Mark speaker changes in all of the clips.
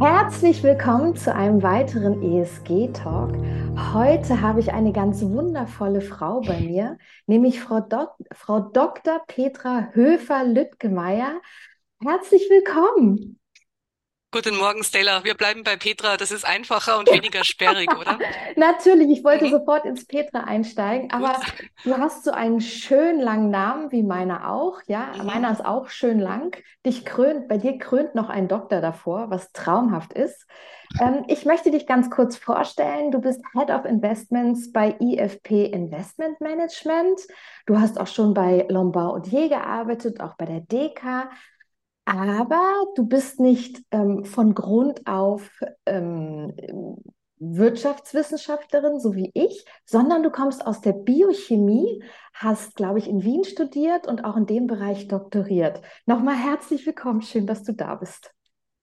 Speaker 1: Herzlich willkommen zu einem weiteren ESG-Talk. Heute habe ich eine ganz wundervolle Frau bei mir, nämlich Frau, Dok Frau Dr. Petra Höfer-Lüttgemeier. Herzlich willkommen.
Speaker 2: Guten Morgen, Stella. Wir bleiben bei Petra. Das ist einfacher und weniger sperrig, oder?
Speaker 1: Natürlich, ich wollte mhm. sofort ins Petra einsteigen, aber Gut. du hast so einen schön langen Namen, wie meiner auch, ja. Mhm. Meiner ist auch schön lang. Dich krönt, bei dir krönt noch ein Doktor davor, was traumhaft ist. Ähm, ich möchte dich ganz kurz vorstellen. Du bist Head of Investments bei IFP Investment Management. Du hast auch schon bei Lombard Odier gearbeitet, auch bei der DK. Aber du bist nicht ähm, von Grund auf ähm, Wirtschaftswissenschaftlerin, so wie ich, sondern du kommst aus der Biochemie, hast, glaube ich, in Wien studiert und auch in dem Bereich doktoriert. Nochmal herzlich willkommen, schön, dass du da bist.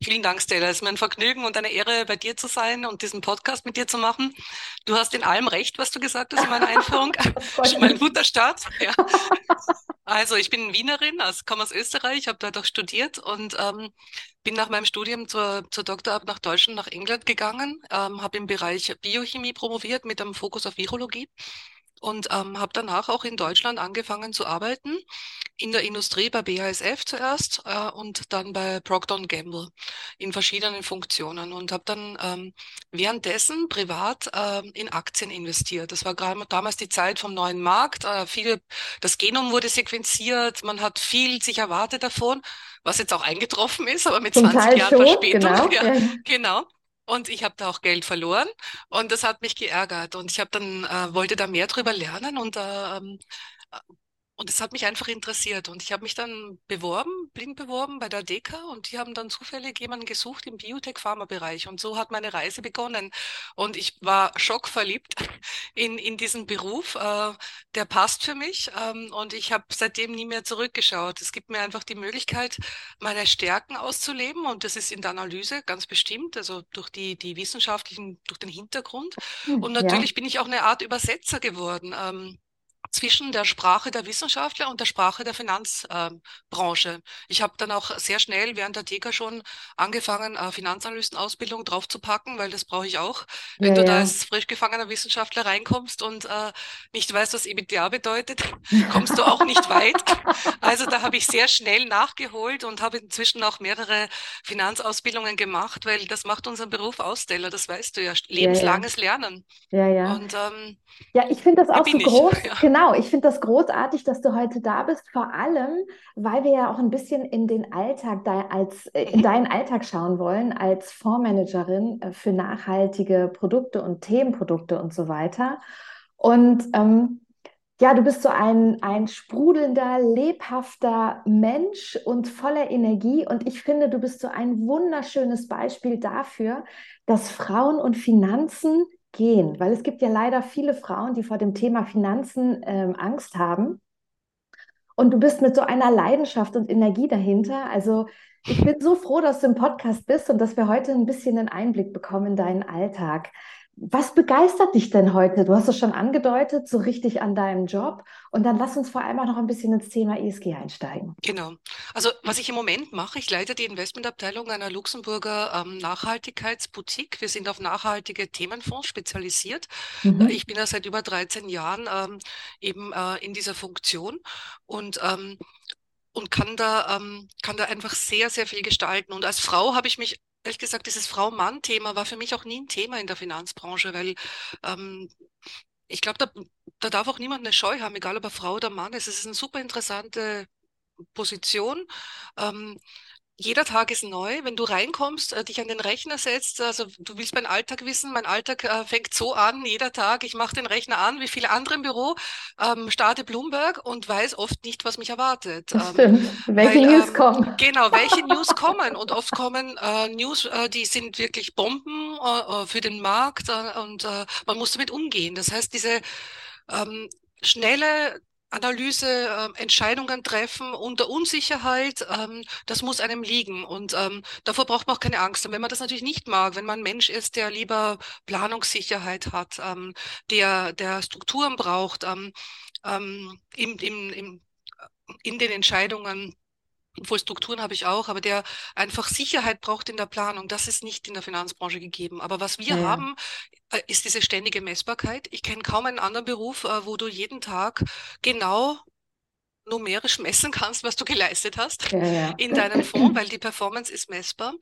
Speaker 2: Vielen Dank, Stella. Es ist mir ein Vergnügen und eine Ehre, bei dir zu sein und diesen Podcast mit dir zu machen. Du hast in allem recht, was du gesagt hast in meiner Einführung. Schon mal ein guter Start. Ja. Also ich bin Wienerin, also komme aus Österreich, habe dort auch studiert und ähm, bin nach meinem Studium zur, zur Doktorarbeit nach Deutschland, nach England gegangen, ähm, habe im Bereich Biochemie promoviert mit einem Fokus auf Virologie und ähm, habe danach auch in Deutschland angefangen zu arbeiten, in der Industrie bei BASF zuerst äh, und dann bei Procter Gamble in verschiedenen Funktionen und habe dann ähm, währenddessen privat äh, in Aktien investiert. Das war gerade damals die Zeit vom neuen Markt. Äh, viele, das Genom wurde sequenziert, man hat viel sich erwartet davon, was jetzt auch eingetroffen ist, aber mit Zum 20 Jahren Verspätung. Genau. Ja, genau. Und ich habe da auch Geld verloren und das hat mich geärgert. Und ich habe dann äh, wollte da mehr drüber lernen und äh, und es hat mich einfach interessiert. Und ich habe mich dann beworben, blind beworben bei der DEKA und die haben dann zufällig jemanden gesucht im Biotech-Pharma-Bereich. Und so hat meine Reise begonnen. Und ich war schockverliebt in, in diesen Beruf. Äh, der passt für mich. Ähm, und ich habe seitdem nie mehr zurückgeschaut. Es gibt mir einfach die Möglichkeit, meine Stärken auszuleben. Und das ist in der Analyse ganz bestimmt, also durch die, die wissenschaftlichen, durch den Hintergrund. Hm, und natürlich ja. bin ich auch eine Art Übersetzer geworden. Ähm, zwischen der Sprache der Wissenschaftler und der Sprache der Finanzbranche. Äh, ich habe dann auch sehr schnell während der TK schon angefangen, äh, Finanzanalystenausbildung draufzupacken, weil das brauche ich auch. Wenn ja, du da als frisch gefangener Wissenschaftler reinkommst und äh, nicht weißt, was EBITDA bedeutet, kommst du auch nicht weit. Also da habe ich sehr schnell nachgeholt und habe inzwischen auch mehrere Finanzausbildungen gemacht, weil das macht unseren Beruf Aussteller, das weißt du ja, lebenslanges ja, ja. Lernen.
Speaker 1: Ja, ja. Und, ähm, ja, ich finde das auch so groß. Ja. Genau, ich finde das großartig, dass du heute da bist, vor allem, weil wir ja auch ein bisschen in den Alltag, als, äh, in deinen Alltag schauen wollen, als Fondsmanagerin äh, für nachhaltige Produkte und Themenprodukte und so weiter. Und ähm, ja, du bist so ein, ein sprudelnder, lebhafter Mensch und voller Energie. Und ich finde, du bist so ein wunderschönes Beispiel dafür, dass Frauen und Finanzen gehen? Weil es gibt ja leider viele Frauen, die vor dem Thema Finanzen ähm, Angst haben. Und du bist mit so einer Leidenschaft und Energie dahinter. Also ich bin so froh, dass du im Podcast bist und dass wir heute ein bisschen einen Einblick bekommen in deinen Alltag. Was begeistert dich denn heute? Du hast es schon angedeutet, so richtig an deinem Job. Und dann lass uns vor allem auch noch ein bisschen ins Thema ESG einsteigen.
Speaker 2: Genau. Also was ich im Moment mache, ich leite die Investmentabteilung einer Luxemburger ähm, Nachhaltigkeitsboutique. Wir sind auf nachhaltige Themenfonds spezialisiert. Mhm. Ich bin ja seit über 13 Jahren ähm, eben äh, in dieser Funktion und ähm, und kann da, ähm, kann da einfach sehr, sehr viel gestalten. Und als Frau habe ich mich ehrlich gesagt, dieses Frau-Mann-Thema war für mich auch nie ein Thema in der Finanzbranche, weil ähm, ich glaube, da, da darf auch niemand eine Scheu haben, egal ob er Frau oder Mann ist. Es ist eine super interessante Position. Ähm, jeder Tag ist neu. Wenn du reinkommst, äh, dich an den Rechner setzt, also du willst meinen Alltag wissen, mein Alltag äh, fängt so an, jeder Tag, ich mache den Rechner an, wie viele andere im Büro, ähm, starte Bloomberg und weiß oft nicht, was mich erwartet.
Speaker 1: Ähm, Stimmt. Welche weil, News ähm, kommen?
Speaker 2: Genau, welche News kommen. Und oft kommen äh, News, äh, die sind wirklich Bomben äh, äh für den Markt und man muss damit umgehen. Das heißt, diese ähm, schnelle Analyse, äh, Entscheidungen treffen unter Unsicherheit, ähm, das muss einem liegen. Und ähm, davor braucht man auch keine Angst. Und wenn man das natürlich nicht mag, wenn man ein Mensch ist, der lieber Planungssicherheit hat, ähm, der, der Strukturen braucht, ähm, ähm, im, im, im, in den Entscheidungen, obwohl Strukturen habe ich auch, aber der einfach Sicherheit braucht in der Planung. Das ist nicht in der Finanzbranche gegeben. Aber was wir ja. haben, äh, ist diese ständige Messbarkeit. Ich kenne kaum einen anderen Beruf, äh, wo du jeden Tag genau numerisch messen kannst, was du geleistet hast ja, ja. in deinem Fonds, weil die Performance ist messbar.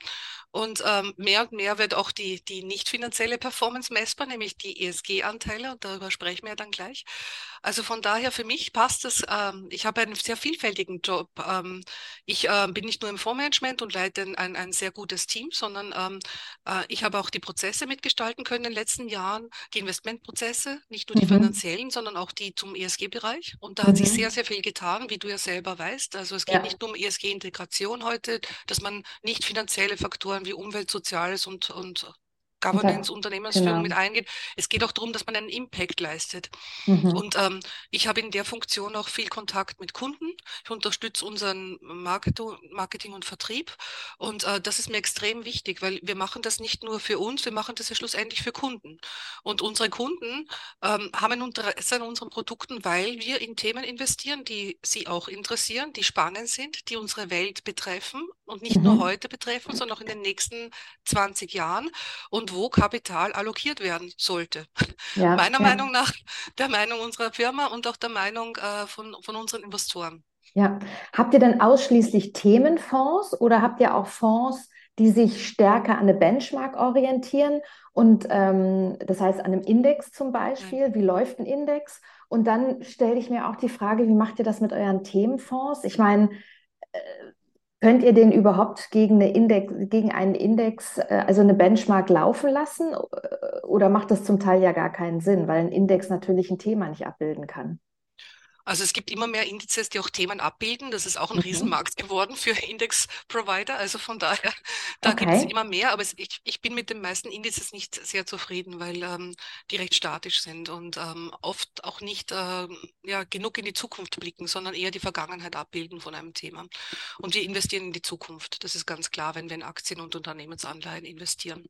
Speaker 2: Und ähm, mehr und mehr wird auch die, die nicht finanzielle Performance messbar, nämlich die ESG-Anteile, und darüber sprechen wir ja dann gleich. Also von daher, für mich passt es, ähm, ich habe einen sehr vielfältigen Job. Ähm, ich äh, bin nicht nur im Fondsmanagement und leite ein, ein sehr gutes Team, sondern ähm, äh, ich habe auch die Prozesse mitgestalten können in den letzten Jahren, die Investmentprozesse, nicht nur die mhm. finanziellen, sondern auch die zum ESG-Bereich. Und da mhm. hat sich mhm. sehr, sehr viel getan, wie du ja selber weißt. Also es geht ja. nicht nur um ESG-Integration heute, dass man nicht finanzielle Faktoren wie Umwelt, Soziales und, und Governance, Unternehmensführung genau. mit eingeht. Es geht auch darum, dass man einen Impact leistet. Mhm. Und ähm, ich habe in der Funktion auch viel Kontakt mit Kunden. Ich unterstütze unseren Marketing und Vertrieb. Und äh, das ist mir extrem wichtig, weil wir machen das nicht nur für uns, wir machen das ja schlussendlich für Kunden. Und unsere Kunden ähm, haben ein Interesse an unseren Produkten, weil wir in Themen investieren, die sie auch interessieren, die spannend sind, die unsere Welt betreffen und nicht mhm. nur heute betreffen, sondern auch in den nächsten 20 Jahren. Und wo Kapital allokiert werden sollte. Ja, Meiner ja. Meinung nach, der Meinung unserer Firma und auch der Meinung äh, von, von unseren Investoren.
Speaker 1: Ja, habt ihr denn ausschließlich Themenfonds oder habt ihr auch Fonds, die sich stärker an eine Benchmark orientieren und ähm, das heißt an einem Index zum Beispiel? Wie läuft ein Index? Und dann stelle ich mir auch die Frage, wie macht ihr das mit euren Themenfonds? Ich meine, äh, Könnt ihr den überhaupt gegen, eine Index, gegen einen Index, äh, also eine Benchmark laufen lassen? Äh, oder macht das zum Teil ja gar keinen Sinn, weil ein Index natürlich ein Thema nicht abbilden kann?
Speaker 2: Also es gibt immer mehr Indizes, die auch Themen abbilden. Das ist auch ein mhm. Riesenmarkt geworden für Index-Provider. Also von daher, da okay. gibt es immer mehr. Aber es, ich, ich bin mit den meisten Indizes nicht sehr zufrieden, weil ähm, die recht statisch sind und ähm, oft auch nicht äh, ja, genug in die Zukunft blicken, sondern eher die Vergangenheit abbilden von einem Thema. Und wir investieren in die Zukunft. Das ist ganz klar, wenn wir in Aktien und Unternehmensanleihen investieren.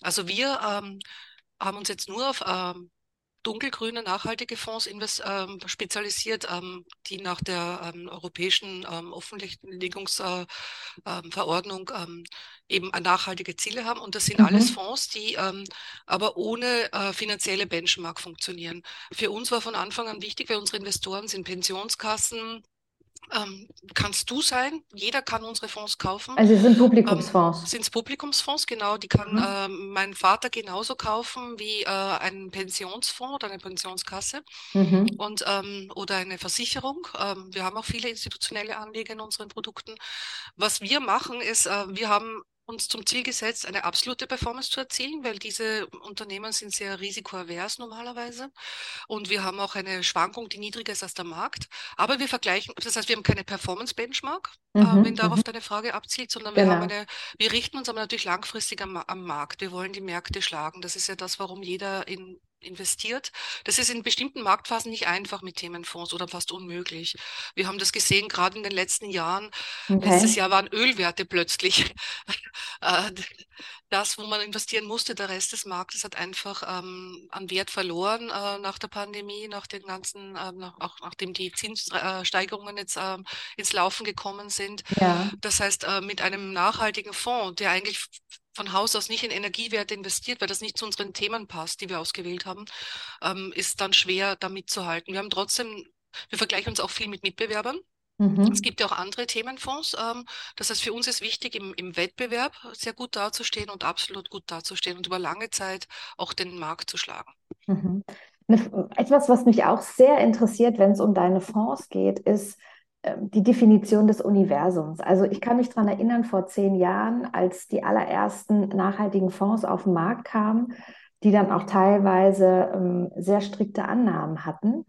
Speaker 2: Also wir ähm, haben uns jetzt nur auf ähm, dunkelgrüne nachhaltige Fonds ähm, spezialisiert, ähm, die nach der ähm, europäischen ähm, Offenlegungsverordnung äh, ähm, eben nachhaltige Ziele haben. Und das sind mhm. alles Fonds, die ähm, aber ohne äh, finanzielle Benchmark funktionieren. Für uns war von Anfang an wichtig, weil unsere Investoren sind Pensionskassen, ähm, kannst du sein. Jeder kann unsere Fonds kaufen.
Speaker 1: Also es sind Publikumsfonds.
Speaker 2: Ähm, sind es Publikumsfonds, genau. Die kann mhm. äh, mein Vater genauso kaufen wie äh, einen Pensionsfonds oder eine Pensionskasse mhm. und, ähm, oder eine Versicherung. Ähm, wir haben auch viele institutionelle Anleger in unseren Produkten. Was wir machen ist, äh, wir haben uns zum Ziel gesetzt, eine absolute Performance zu erzielen, weil diese Unternehmen sind sehr risikoavers normalerweise. Und wir haben auch eine Schwankung, die niedriger ist als der Markt. Aber wir vergleichen, das heißt, wir haben keine Performance-Benchmark, äh, mhm, äh, wenn darauf mhm. deine Frage abzielt, sondern wir genau. haben eine, wir richten uns aber natürlich langfristig am, am Markt. Wir wollen die Märkte schlagen. Das ist ja das, warum jeder in investiert. Das ist in bestimmten Marktphasen nicht einfach mit Themenfonds oder fast unmöglich. Wir haben das gesehen, gerade in den letzten Jahren. Okay. Letztes Jahr waren Ölwerte plötzlich äh, das, wo man investieren musste. Der Rest des Marktes hat einfach ähm, an Wert verloren äh, nach der Pandemie, nach den ganzen, äh, nach, auch nachdem die Zinssteigerungen jetzt äh, ins Laufen gekommen sind. Ja. Das heißt, äh, mit einem nachhaltigen Fonds, der eigentlich von Haus aus nicht in Energiewerte investiert, weil das nicht zu unseren Themen passt, die wir ausgewählt haben, ähm, ist dann schwer, da mitzuhalten. Wir haben trotzdem, wir vergleichen uns auch viel mit Mitbewerbern. Mhm. Es gibt ja auch andere Themenfonds. Ähm, das heißt, für uns ist wichtig, im, im Wettbewerb sehr gut dazustehen und absolut gut dazustehen und über lange Zeit auch den Markt zu schlagen.
Speaker 1: Mhm. Etwas, was mich auch sehr interessiert, wenn es um deine Fonds geht, ist, die Definition des Universums. Also ich kann mich daran erinnern, vor zehn Jahren, als die allerersten nachhaltigen Fonds auf den Markt kamen, die dann auch teilweise ähm, sehr strikte Annahmen hatten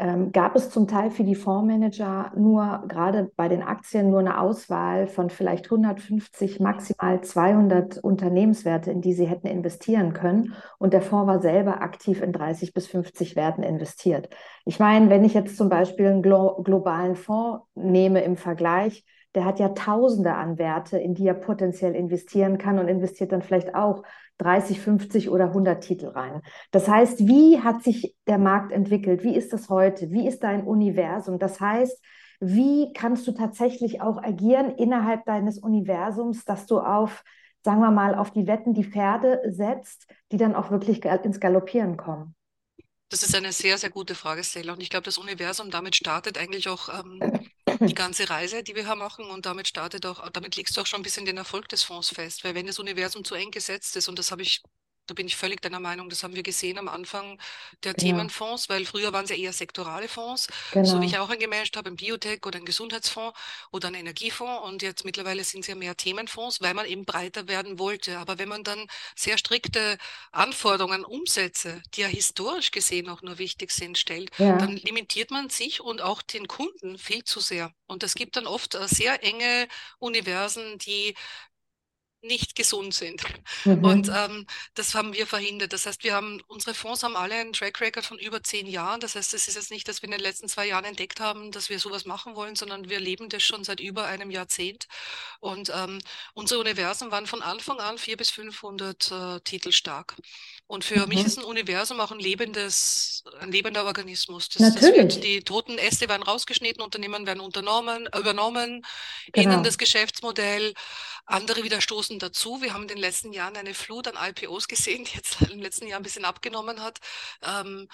Speaker 1: ähm, gab es zum Teil für die Fondsmanager nur, gerade bei den Aktien, nur eine Auswahl von vielleicht 150, maximal 200 Unternehmenswerte, in die sie hätten investieren können. Und der Fonds war selber aktiv in 30 bis 50 Werten investiert. Ich meine, wenn ich jetzt zum Beispiel einen glo globalen Fonds nehme im Vergleich, der hat ja Tausende an Werte, in die er potenziell investieren kann und investiert dann vielleicht auch 30, 50 oder 100 Titel rein. Das heißt, wie hat sich der Markt entwickelt? Wie ist das heute? Wie ist dein Universum? Das heißt, wie kannst du tatsächlich auch agieren innerhalb deines Universums, dass du auf, sagen wir mal, auf die Wetten die Pferde setzt, die dann auch wirklich ins Galoppieren kommen?
Speaker 2: Das ist eine sehr, sehr gute Frage, Stella. Und ich glaube, das Universum damit startet eigentlich auch ähm, die ganze Reise, die wir hier machen. Und damit startet auch, damit legst du auch schon ein bisschen den Erfolg des Fonds fest. Weil wenn das Universum zu eng gesetzt ist, und das habe ich da bin ich völlig deiner Meinung. Das haben wir gesehen am Anfang der genau. Themenfonds, weil früher waren es ja eher sektorale Fonds, genau. so wie ich auch gemanagt habe, ein Biotech oder ein Gesundheitsfonds oder ein Energiefonds. Und jetzt mittlerweile sind es ja mehr Themenfonds, weil man eben breiter werden wollte. Aber wenn man dann sehr strikte Anforderungen, Umsätze, die ja historisch gesehen auch nur wichtig sind, stellt, ja. dann limitiert man sich und auch den Kunden viel zu sehr. Und es gibt dann oft äh, sehr enge Universen, die nicht gesund sind. Mhm. Und ähm, das haben wir verhindert. Das heißt, wir haben, unsere Fonds haben alle einen Track Record von über zehn Jahren. Das heißt, es ist jetzt nicht, dass wir in den letzten zwei Jahren entdeckt haben, dass wir sowas machen wollen, sondern wir leben das schon seit über einem Jahrzehnt. Und ähm, unsere Universen waren von Anfang an vier bis 500 äh, Titel stark. Und für mhm. mich ist ein Universum auch ein lebendes, ein lebender Organismus. Das,
Speaker 1: Natürlich.
Speaker 2: Das wird, die toten Äste werden rausgeschnitten, Unternehmen werden unternommen, übernommen, genau. innen das Geschäftsmodell, andere wieder stoßen dazu. Wir haben in den letzten Jahren eine Flut an IPOs gesehen, die jetzt im letzten Jahr ein bisschen abgenommen hat. Ähm,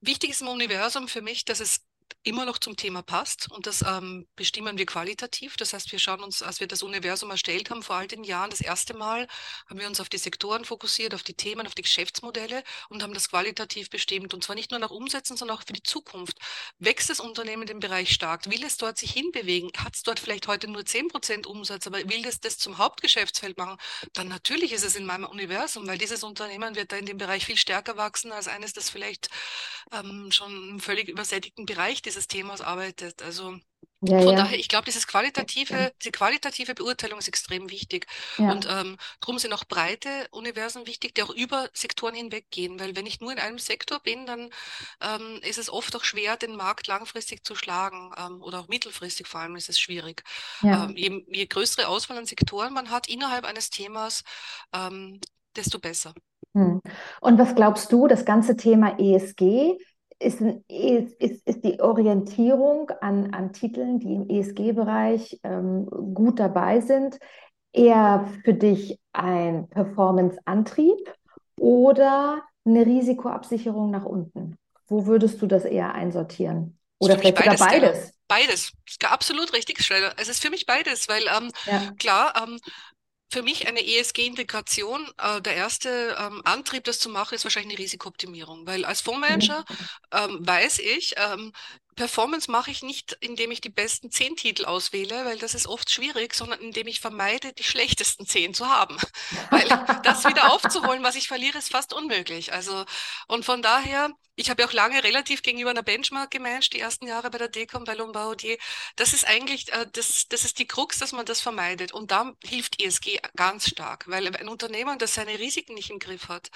Speaker 2: wichtig ist im Universum für mich, dass es immer noch zum Thema passt und das ähm, bestimmen wir qualitativ. Das heißt, wir schauen uns, als wir das Universum erstellt haben, vor all den Jahren, das erste Mal haben wir uns auf die Sektoren fokussiert, auf die Themen, auf die Geschäftsmodelle und haben das qualitativ bestimmt. Und zwar nicht nur nach Umsätzen, sondern auch für die Zukunft. Wächst das Unternehmen in dem Bereich stark? Will es dort sich hinbewegen? Hat es dort vielleicht heute nur 10% Umsatz, aber will es das zum Hauptgeschäftsfeld machen? Dann natürlich ist es in meinem Universum, weil dieses Unternehmen wird da in dem Bereich viel stärker wachsen als eines, das vielleicht ähm, schon im völlig übersättigten Bereich dieses Themas arbeitet. Also ja, von ja. daher, ich glaube, dieses qualitative, diese qualitative Beurteilung ist extrem wichtig. Ja. Und ähm, darum sind auch breite Universen wichtig, die auch über Sektoren hinweggehen. Weil wenn ich nur in einem Sektor bin, dann ähm, ist es oft auch schwer, den Markt langfristig zu schlagen. Ähm, oder auch mittelfristig vor allem ist es schwierig. Ähm, je, je, größere Auswahl an Sektoren man hat innerhalb eines Themas, ähm, desto besser.
Speaker 1: Hm. Und was glaubst du, das ganze Thema ESG, ist, ist, ist die Orientierung an, an Titeln, die im ESG-Bereich ähm, gut dabei sind, eher für dich ein Performance-Antrieb oder eine Risikoabsicherung nach unten? Wo würdest du das eher einsortieren? Oder vielleicht
Speaker 2: beides, sogar beides? Beides. Absolut richtig, Schreiber. Es ist für mich beides, weil ähm, ja. klar, ähm, für mich eine ESG-Integration, äh, der erste ähm, Antrieb, das zu machen, ist wahrscheinlich eine Risikooptimierung, weil als Fondsmanager mhm. ähm, weiß ich, ähm, Performance mache ich nicht, indem ich die besten zehn Titel auswähle, weil das ist oft schwierig, sondern indem ich vermeide, die schlechtesten zehn zu haben. weil das wieder aufzuholen, was ich verliere, ist fast unmöglich. Also, und von daher, ich habe ja auch lange relativ gegenüber einer Benchmark gemanagt, die ersten Jahre bei der Decom, bei Lombaudier. Das ist eigentlich, äh, das, das ist die Krux, dass man das vermeidet. Und da hilft ESG ganz stark, weil ein Unternehmen, das seine Risiken nicht im Griff hat,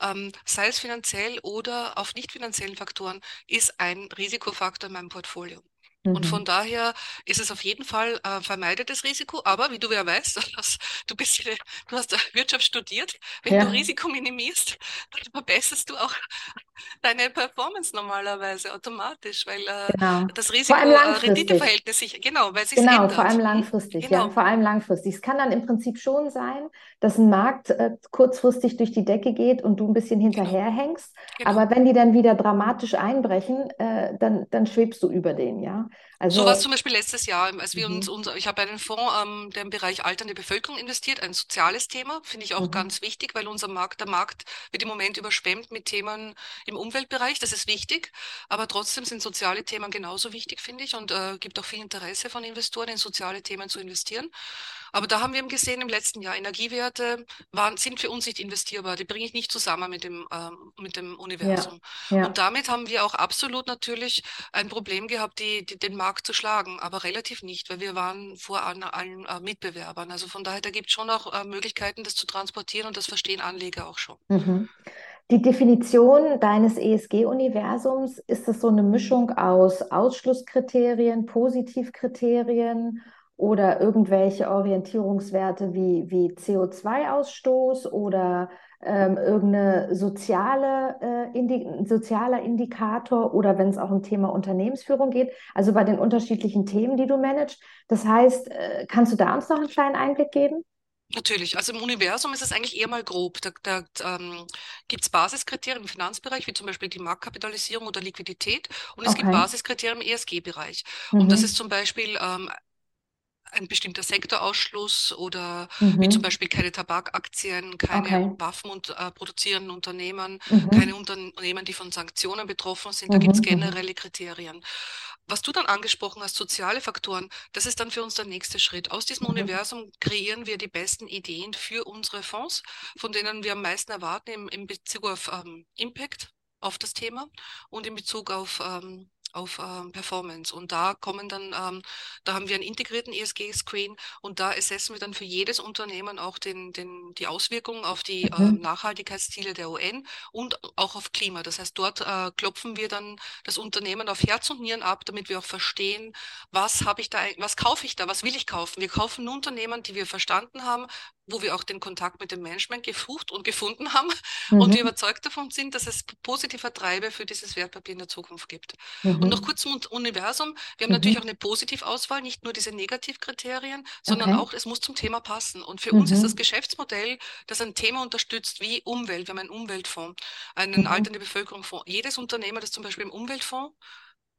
Speaker 2: ähm, sei es finanziell oder auf nicht finanziellen Faktoren, ist ein Risikofaktor in meinem Portfolio. Mhm. Und von daher ist es auf jeden Fall äh, vermeidetes Risiko. Aber wie du ja weißt, du bist, du hast Wirtschaft studiert. Wenn ja. du Risiko minimierst, dann verbesserst du auch deine Performance normalerweise automatisch, weil äh, genau. das Risiko-Rendite-Verhältnis äh, sich, genau, weil sich
Speaker 1: Genau, ändert. vor allem langfristig, genau. ja, vor allem langfristig. Es kann dann im Prinzip schon sein, dass ein Markt äh, kurzfristig durch die Decke geht und du ein bisschen genau. hinterherhängst, genau. aber wenn die dann wieder dramatisch einbrechen, äh, dann, dann schwebst du über den, ja.
Speaker 2: Also, so war es zum Beispiel letztes Jahr, als wir mhm. uns, unser, ich habe einen Fonds, ähm, der im Bereich alternde Bevölkerung investiert, ein soziales Thema, finde ich auch mhm. ganz wichtig, weil unser Markt, der Markt wird im Moment überschwemmt mit Themen im Umweltbereich, das ist wichtig, aber trotzdem sind soziale Themen genauso wichtig, finde ich, und äh, gibt auch viel Interesse von Investoren, in soziale Themen zu investieren. Aber da haben wir eben gesehen im letzten Jahr, Energiewerte waren, sind für uns nicht investierbar. Die bringe ich nicht zusammen mit dem, ähm, mit dem Universum. Ja, ja. Und damit haben wir auch absolut natürlich ein Problem gehabt, die, die, den Markt zu schlagen, aber relativ nicht, weil wir waren vor allen, allen äh, Mitbewerbern. Also von daher, da gibt es schon auch äh, Möglichkeiten, das zu transportieren und das verstehen Anleger auch schon.
Speaker 1: Mhm. Die Definition deines ESG-Universums, ist das so eine Mischung aus Ausschlusskriterien, Positivkriterien oder irgendwelche Orientierungswerte wie, wie CO2-Ausstoß oder ähm, irgendeine soziale, äh, Indi sozialer Indikator oder wenn es auch um Thema Unternehmensführung geht, also bei den unterschiedlichen Themen, die du managst. Das heißt, äh, kannst du da uns noch einen kleinen Einblick geben?
Speaker 2: Natürlich, also im Universum ist es eigentlich eher mal grob. Da, da ähm, gibt es Basiskriterien im Finanzbereich, wie zum Beispiel die Marktkapitalisierung oder Liquidität. Und es okay. gibt Basiskriterien im ESG-Bereich. Mhm. Und das mhm. ist zum Beispiel ähm, ein bestimmter Sektorausschluss oder mhm. wie zum Beispiel keine Tabakaktien, keine okay. Waffen und äh, produzierenden Unternehmen, mhm. keine Unternehmen, die von Sanktionen betroffen sind. Da mhm. gibt es mhm. generelle Kriterien. Was du dann angesprochen hast, soziale Faktoren, das ist dann für uns der nächste Schritt. Aus diesem mhm. Universum kreieren wir die besten Ideen für unsere Fonds, von denen wir am meisten erwarten im, im Bezug auf ähm, Impact auf das Thema und in Bezug auf ähm, auf ähm, Performance. Und da kommen dann, ähm, da haben wir einen integrierten ESG-Screen und da assessen wir dann für jedes Unternehmen auch den, den, die Auswirkungen auf die ähm, Nachhaltigkeitsziele der UN und auch auf Klima. Das heißt, dort äh, klopfen wir dann das Unternehmen auf Herz und Nieren ab, damit wir auch verstehen, was habe ich da, was kaufe ich da, was will ich kaufen. Wir kaufen nur Unternehmen, die wir verstanden haben, wo wir auch den Kontakt mit dem Management gesucht und gefunden haben mhm. und wir überzeugt davon sind, dass es positive Treiber für dieses Wertpapier in der Zukunft gibt. Mhm. Und noch kurz zum Universum. Wir haben mhm. natürlich auch eine Positivauswahl, nicht nur diese Negativkriterien, sondern okay. auch, es muss zum Thema passen. Und für uns ist das mhm. Geschäftsmodell, das ein Thema unterstützt wie Umwelt. Wir haben einen Umweltfonds, einen mhm. alternde Bevölkerung Fonds. Jedes Unternehmen, das zum Beispiel im Umweltfonds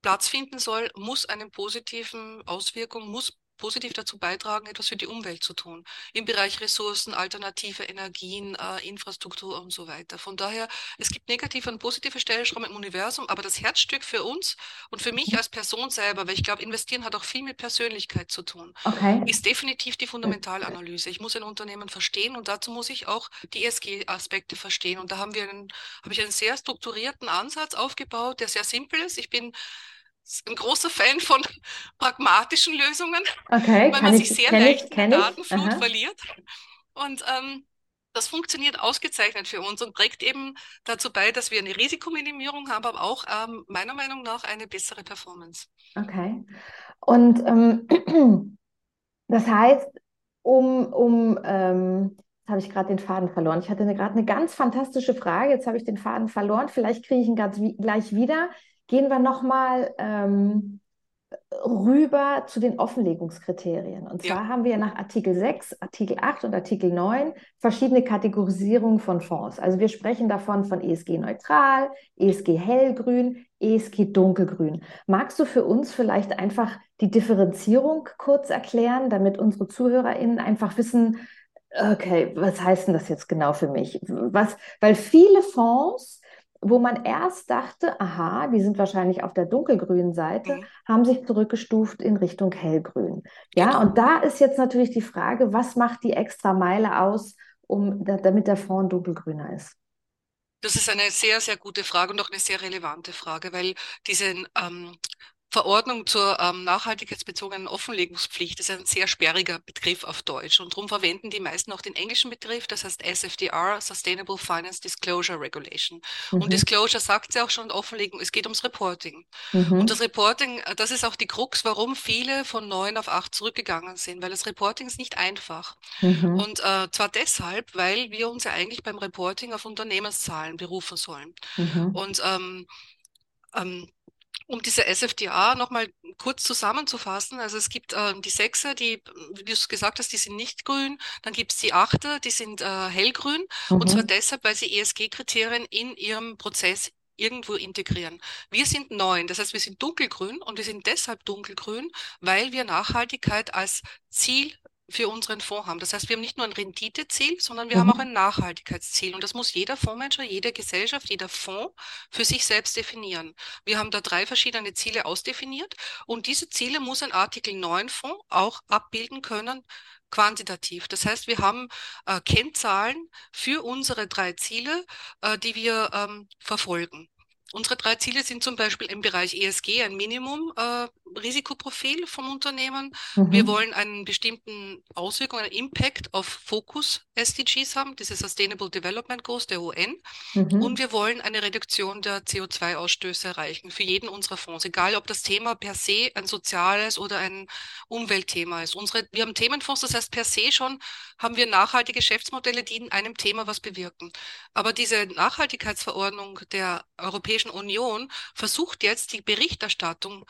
Speaker 2: Platz finden soll, muss eine positiven Auswirkung, muss positiv dazu beitragen, etwas für die Umwelt zu tun. Im Bereich Ressourcen, alternative Energien, äh, Infrastruktur und so weiter. Von daher, es gibt negative und positive Stellschrauben im Universum, aber das Herzstück für uns und für mich als Person selber, weil ich glaube, investieren hat auch viel mit Persönlichkeit zu tun, okay. ist definitiv die Fundamentalanalyse. Ich muss ein Unternehmen verstehen und dazu muss ich auch die ESG-Aspekte verstehen. Und da haben wir einen, habe ich einen sehr strukturierten Ansatz aufgebaut, der sehr simpel ist. Ich bin ein großer Fan von pragmatischen Lösungen, okay, weil man ich, sich sehr leicht in der Datenflut Aha. verliert. Und ähm, das funktioniert ausgezeichnet für uns und trägt eben dazu bei, dass wir eine Risikominimierung haben, aber auch ähm, meiner Meinung nach eine bessere Performance.
Speaker 1: Okay. Und ähm, das heißt, um, um ähm, jetzt habe ich gerade den Faden verloren. Ich hatte gerade eine ganz fantastische Frage, jetzt habe ich den Faden verloren. Vielleicht kriege ich ihn ganz, gleich wieder gehen wir nochmal ähm, rüber zu den Offenlegungskriterien. Und zwar ja. haben wir nach Artikel 6, Artikel 8 und Artikel 9 verschiedene Kategorisierungen von Fonds. Also wir sprechen davon von ESG neutral, ESG hellgrün, ESG dunkelgrün. Magst du für uns vielleicht einfach die Differenzierung kurz erklären, damit unsere ZuhörerInnen einfach wissen, okay, was heißt denn das jetzt genau für mich? Was, weil viele Fonds wo man erst dachte, aha, die sind wahrscheinlich auf der dunkelgrünen Seite, mhm. haben sich zurückgestuft in Richtung hellgrün. Ja, genau. und da ist jetzt natürlich die Frage, was macht die extra Meile aus, um, damit der Fond dunkelgrüner ist?
Speaker 2: Das ist eine sehr, sehr gute Frage und auch eine sehr relevante Frage, weil diese ähm, Verordnung zur ähm, nachhaltigkeitsbezogenen Offenlegungspflicht ist ein sehr sperriger Begriff auf Deutsch und darum verwenden die meisten auch den englischen Begriff, das heißt SFDR, Sustainable Finance Disclosure Regulation. Mhm. Und Disclosure sagt ja auch schon, Offenlegung, es geht ums Reporting. Mhm. Und das Reporting, äh, das ist auch die Krux, warum viele von neun auf acht zurückgegangen sind, weil das Reporting ist nicht einfach. Mhm. Und äh, zwar deshalb, weil wir uns ja eigentlich beim Reporting auf Unternehmenszahlen berufen sollen. Mhm. Und ähm, ähm, um diese SFDA nochmal kurz zusammenzufassen, also es gibt äh, die Sechser, die, wie du es gesagt hast, die sind nicht grün, dann gibt es die Achter, die sind äh, hellgrün mhm. und zwar deshalb, weil sie ESG-Kriterien in ihrem Prozess irgendwo integrieren. Wir sind neun, das heißt, wir sind dunkelgrün und wir sind deshalb dunkelgrün, weil wir Nachhaltigkeit als Ziel für unseren Fonds haben. Das heißt, wir haben nicht nur ein Renditeziel, sondern wir mhm. haben auch ein Nachhaltigkeitsziel. Und das muss jeder Fondsmanager, jede Gesellschaft, jeder Fonds für sich selbst definieren. Wir haben da drei verschiedene Ziele ausdefiniert und diese Ziele muss ein Artikel 9 Fonds auch abbilden können, quantitativ. Das heißt, wir haben äh, Kennzahlen für unsere drei Ziele, äh, die wir ähm, verfolgen. Unsere drei Ziele sind zum Beispiel im Bereich ESG ein Minimum-Risikoprofil äh, vom Unternehmen. Mhm. Wir wollen einen bestimmten Auswirkung, einen Impact auf Fokus SDGs haben, diese Sustainable Development Goals der UN. Mhm. Und wir wollen eine Reduktion der CO2-Ausstöße erreichen für jeden unserer Fonds, egal ob das Thema per se ein soziales oder ein Umweltthema ist. Unsere, wir haben Themenfonds, das heißt per se schon haben wir nachhaltige Geschäftsmodelle, die in einem Thema was bewirken. Aber diese Nachhaltigkeitsverordnung der Europäischen Union versucht jetzt die Berichterstattung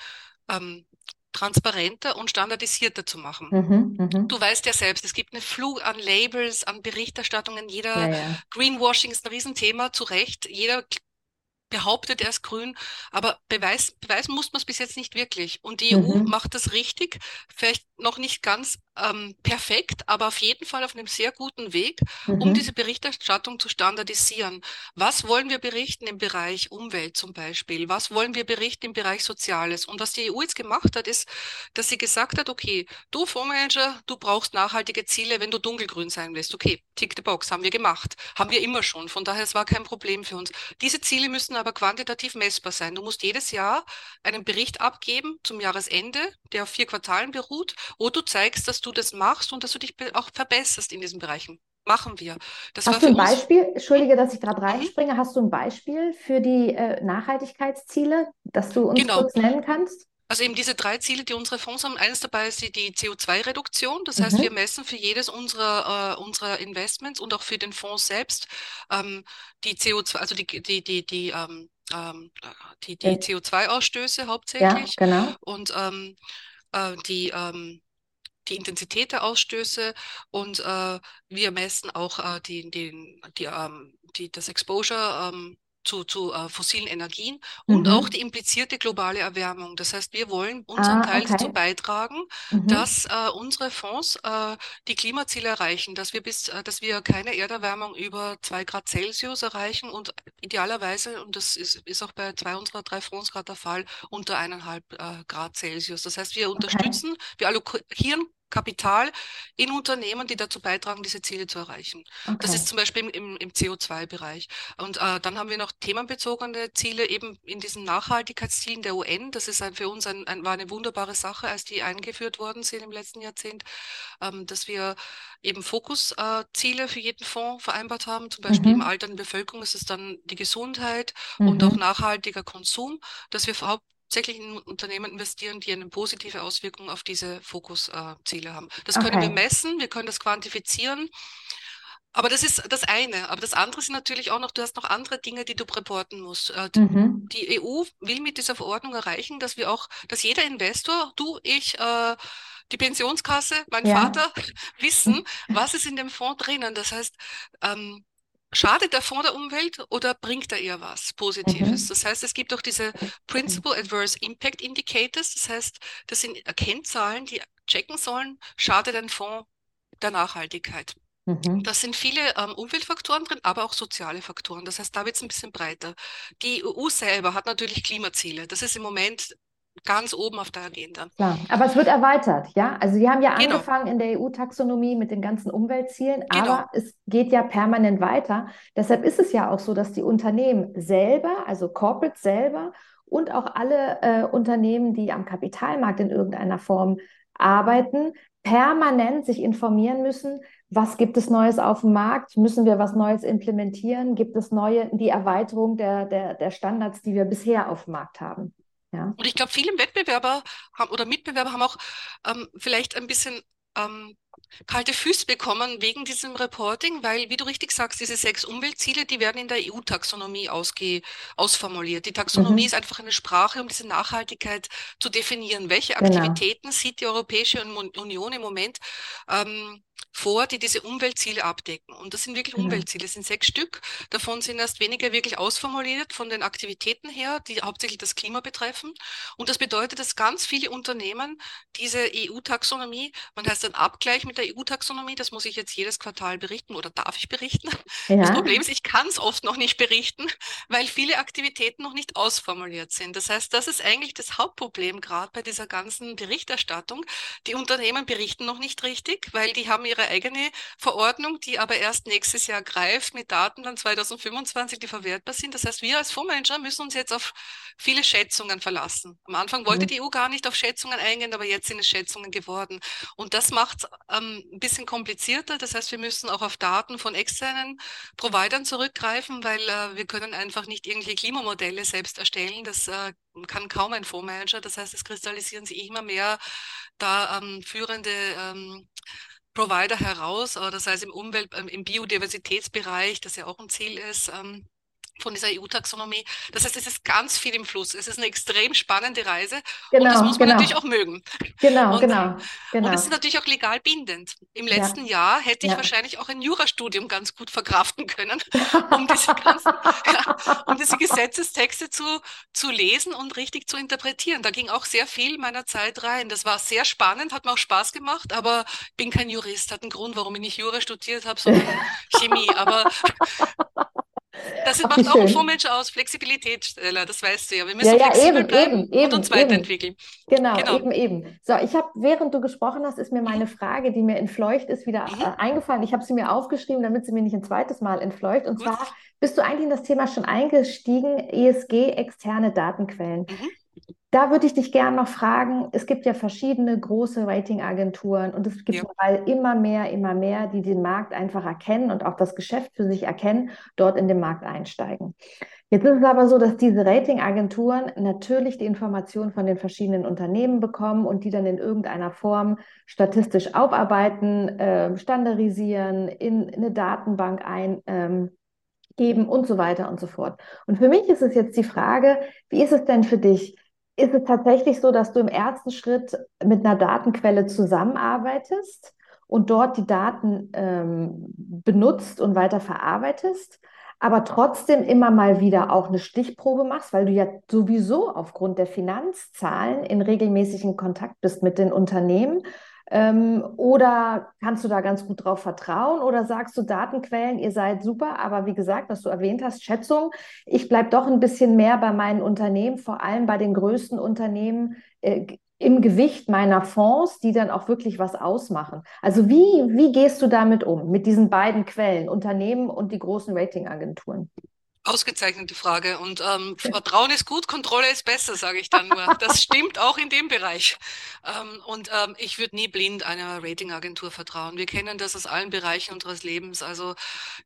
Speaker 2: ähm, transparenter und standardisierter zu machen. Mhm, mh. Du weißt ja selbst, es gibt eine Flug an Labels, an Berichterstattungen. Jeder ja, ja. Greenwashing ist ein Riesenthema, zu Recht. Jeder behauptet, er ist grün, aber beweis, beweisen muss man es bis jetzt nicht wirklich. Und die mhm. EU macht das richtig, vielleicht noch nicht ganz ähm, perfekt, aber auf jeden Fall auf einem sehr guten Weg, mhm. um diese Berichterstattung zu standardisieren. Was wollen wir berichten im Bereich Umwelt zum Beispiel? Was wollen wir berichten im Bereich Soziales? Und was die EU jetzt gemacht hat, ist, dass sie gesagt hat, okay, du Fondsmanager, du brauchst nachhaltige Ziele, wenn du dunkelgrün sein willst. Okay, tick the box, haben wir gemacht. Haben wir immer schon. Von daher, es war kein Problem für uns. Diese Ziele müssen aber quantitativ messbar sein. Du musst jedes Jahr einen Bericht abgeben zum Jahresende, der auf vier Quartalen beruht, wo du zeigst, dass du das machst und dass du dich auch verbesserst in diesen Bereichen. Machen wir.
Speaker 1: Das Hast du ein Beispiel? Entschuldige, dass ich gerade mhm. reinspringe. Hast du ein Beispiel für die äh, Nachhaltigkeitsziele, das du uns genau. kurz nennen kannst?
Speaker 2: Also eben diese drei Ziele, die unsere Fonds haben. Eines dabei ist die, die CO2-Reduktion. Das mhm. heißt, wir messen für jedes unserer, äh, unserer Investments und auch für den Fonds selbst ähm, die CO2, also die, die, die, die, ähm, ähm die, die CO2-Ausstöße hauptsächlich. Ja, genau. Und ähm, äh, die, ähm, die Intensität der Ausstöße und äh, wir messen auch äh, die, die, die, ähm, die, das Exposure ähm, zu, zu äh, fossilen Energien mhm. und auch die implizierte globale Erwärmung. Das heißt, wir wollen unseren ah, Teil okay. dazu beitragen, mhm. dass äh, unsere Fonds äh, die Klimaziele erreichen, dass wir bis, äh, dass wir keine Erderwärmung über zwei Grad Celsius erreichen und idealerweise, und das ist, ist auch bei zwei unserer drei Fonds gerade der Fall, unter eineinhalb äh, Grad Celsius. Das heißt, wir unterstützen, okay. wir allokieren Kapital in Unternehmen, die dazu beitragen, diese Ziele zu erreichen. Okay. Das ist zum Beispiel im, im CO2-Bereich. Und äh, dann haben wir noch themenbezogene Ziele eben in diesen Nachhaltigkeitszielen der UN. Das ist ein, für uns ein, ein, war eine wunderbare Sache, als die eingeführt worden sind im letzten Jahrzehnt, ähm, dass wir eben Fokusziele äh, für jeden Fonds vereinbart haben. Zum Beispiel mhm. im Alter der Bevölkerung ist es dann die Gesundheit mhm. und auch nachhaltiger Konsum, dass wir hauptsächlich in Unternehmen investieren, die eine positive Auswirkung auf diese Fokusziele haben. Das okay. können wir messen, wir können das quantifizieren. Aber das ist das eine. Aber das andere sind natürlich auch noch, du hast noch andere Dinge, die du reporten musst. Äh, mhm. Die EU will mit dieser Verordnung erreichen, dass wir auch, dass jeder Investor, du, ich, äh, die Pensionskasse, mein ja. Vater, wissen, was ist in dem Fonds drinnen. Das heißt, ähm, Schadet der Fonds der Umwelt oder bringt er eher was Positives? Mhm. Das heißt, es gibt auch diese Principal Adverse Impact Indicators. Das heißt, das sind Kennzahlen, die checken sollen, schadet ein Fonds der Nachhaltigkeit. Mhm. Das sind viele ähm, Umweltfaktoren drin, aber auch soziale Faktoren. Das heißt, da wird es ein bisschen breiter. Die EU selber hat natürlich Klimaziele. Das ist im Moment ganz oben auf der Agenda.
Speaker 1: Klar, aber es wird erweitert, ja? Also Sie haben ja genau. angefangen in der EU-Taxonomie mit den ganzen Umweltzielen, genau. aber es geht ja permanent weiter. Deshalb ist es ja auch so, dass die Unternehmen selber, also Corporate selber und auch alle äh, Unternehmen, die am Kapitalmarkt in irgendeiner Form arbeiten, permanent sich informieren müssen, was gibt es Neues auf dem Markt? Müssen wir was Neues implementieren? Gibt es neue, die Erweiterung der, der, der Standards, die wir bisher auf dem Markt haben?
Speaker 2: Ja. Und ich glaube, viele Wettbewerber haben oder Mitbewerber haben auch ähm, vielleicht ein bisschen ähm, kalte Füße bekommen wegen diesem Reporting, weil, wie du richtig sagst, diese sechs Umweltziele, die werden in der EU-Taxonomie ausformuliert. Die Taxonomie mhm. ist einfach eine Sprache, um diese Nachhaltigkeit zu definieren. Welche genau. Aktivitäten genau. sieht die Europäische Union im Moment ähm, vor, die diese Umweltziele abdecken. Und das sind wirklich mhm. Umweltziele, das sind sechs Stück. Davon sind erst weniger wirklich ausformuliert von den Aktivitäten her, die hauptsächlich das Klima betreffen. Und das bedeutet, dass ganz viele Unternehmen diese EU-Taxonomie, man heißt ein Abgleich mit der EU-Taxonomie, das muss ich jetzt jedes Quartal berichten oder darf ich berichten? Ja. Das Problem ist, ich kann es oft noch nicht berichten, weil viele Aktivitäten noch nicht ausformuliert sind. Das heißt, das ist eigentlich das Hauptproblem gerade bei dieser ganzen Berichterstattung. Die Unternehmen berichten noch nicht richtig, weil die haben ihre ihre eigene Verordnung, die aber erst nächstes Jahr greift mit Daten dann 2025, die verwertbar sind. Das heißt, wir als Fondsmanager müssen uns jetzt auf viele Schätzungen verlassen. Am Anfang wollte mhm. die EU gar nicht auf Schätzungen eingehen, aber jetzt sind es Schätzungen geworden. Und das macht es ähm, ein bisschen komplizierter. Das heißt, wir müssen auch auf Daten von externen Providern zurückgreifen, weil äh, wir können einfach nicht irgendwelche Klimamodelle selbst erstellen. Das äh, kann kaum ein Fondsmanager. Das heißt, es kristallisieren sich immer mehr da ähm, führende ähm, Provider heraus, das heißt im Umwelt-, ähm, im Biodiversitätsbereich, das ja auch ein Ziel ist, ähm, von dieser EU-Taxonomie. Das heißt, es ist ganz viel im Fluss. Es ist eine extrem spannende Reise genau, und das muss man genau. natürlich auch mögen.
Speaker 1: Genau, und, genau,
Speaker 2: genau. Und es ist natürlich auch legal bindend. Im letzten ja. Jahr hätte ich ja. wahrscheinlich auch ein Jurastudium ganz gut verkraften können, um diese, ganzen, ja, um diese Gesetzestexte zu, zu lesen und richtig zu interpretieren. Da ging auch sehr viel meiner Zeit rein. Das war sehr spannend, hat mir auch Spaß gemacht, aber ich bin kein Jurist. Hat einen Grund, warum ich nicht Jura studiert habe, sondern Chemie. Aber das Ach, macht auch ein Fondsmensch aus, Flexibilität, Stella, das weißt du ja. Wir müssen ja, ja, flexibel eben, bleiben eben, und uns weiterentwickeln.
Speaker 1: Genau, genau, eben, eben. So, ich habe, während du gesprochen hast, ist mir meine Frage, die mir entfleucht ist, wieder mhm. äh, eingefallen. Ich habe sie mir aufgeschrieben, damit sie mir nicht ein zweites Mal entfleucht. Und Gut. zwar, bist du eigentlich in das Thema schon eingestiegen, ESG, externe Datenquellen? Mhm. Da würde ich dich gerne noch fragen, es gibt ja verschiedene große Ratingagenturen und es gibt ja. immer mehr, immer mehr, die den Markt einfach erkennen und auch das Geschäft für sich erkennen, dort in den Markt einsteigen. Jetzt ist es aber so, dass diese Ratingagenturen natürlich die Informationen von den verschiedenen Unternehmen bekommen und die dann in irgendeiner Form statistisch aufarbeiten, äh, standardisieren, in eine Datenbank eingeben ähm, und so weiter und so fort. Und für mich ist es jetzt die Frage, wie ist es denn für dich? Ist es tatsächlich so, dass du im ersten Schritt mit einer Datenquelle zusammenarbeitest und dort die Daten ähm, benutzt und weiter verarbeitest, aber trotzdem immer mal wieder auch eine Stichprobe machst, weil du ja sowieso aufgrund der Finanzzahlen in regelmäßigen Kontakt bist mit den Unternehmen ähm, oder kannst du da ganz gut drauf vertrauen? Oder sagst du Datenquellen, ihr seid super, aber wie gesagt, was du erwähnt hast, Schätzung, ich bleibe doch ein bisschen mehr bei meinen Unternehmen, vor allem bei den größten Unternehmen äh, im Gewicht meiner Fonds, die dann auch wirklich was ausmachen. Also wie, wie gehst du damit um, mit diesen beiden Quellen, Unternehmen und die großen Ratingagenturen?
Speaker 2: Ausgezeichnete Frage. Und ähm, Vertrauen ist gut, Kontrolle ist besser, sage ich dann nur. Das stimmt auch in dem Bereich. Ähm, und ähm, ich würde nie blind einer Ratingagentur vertrauen. Wir kennen das aus allen Bereichen unseres Lebens. Also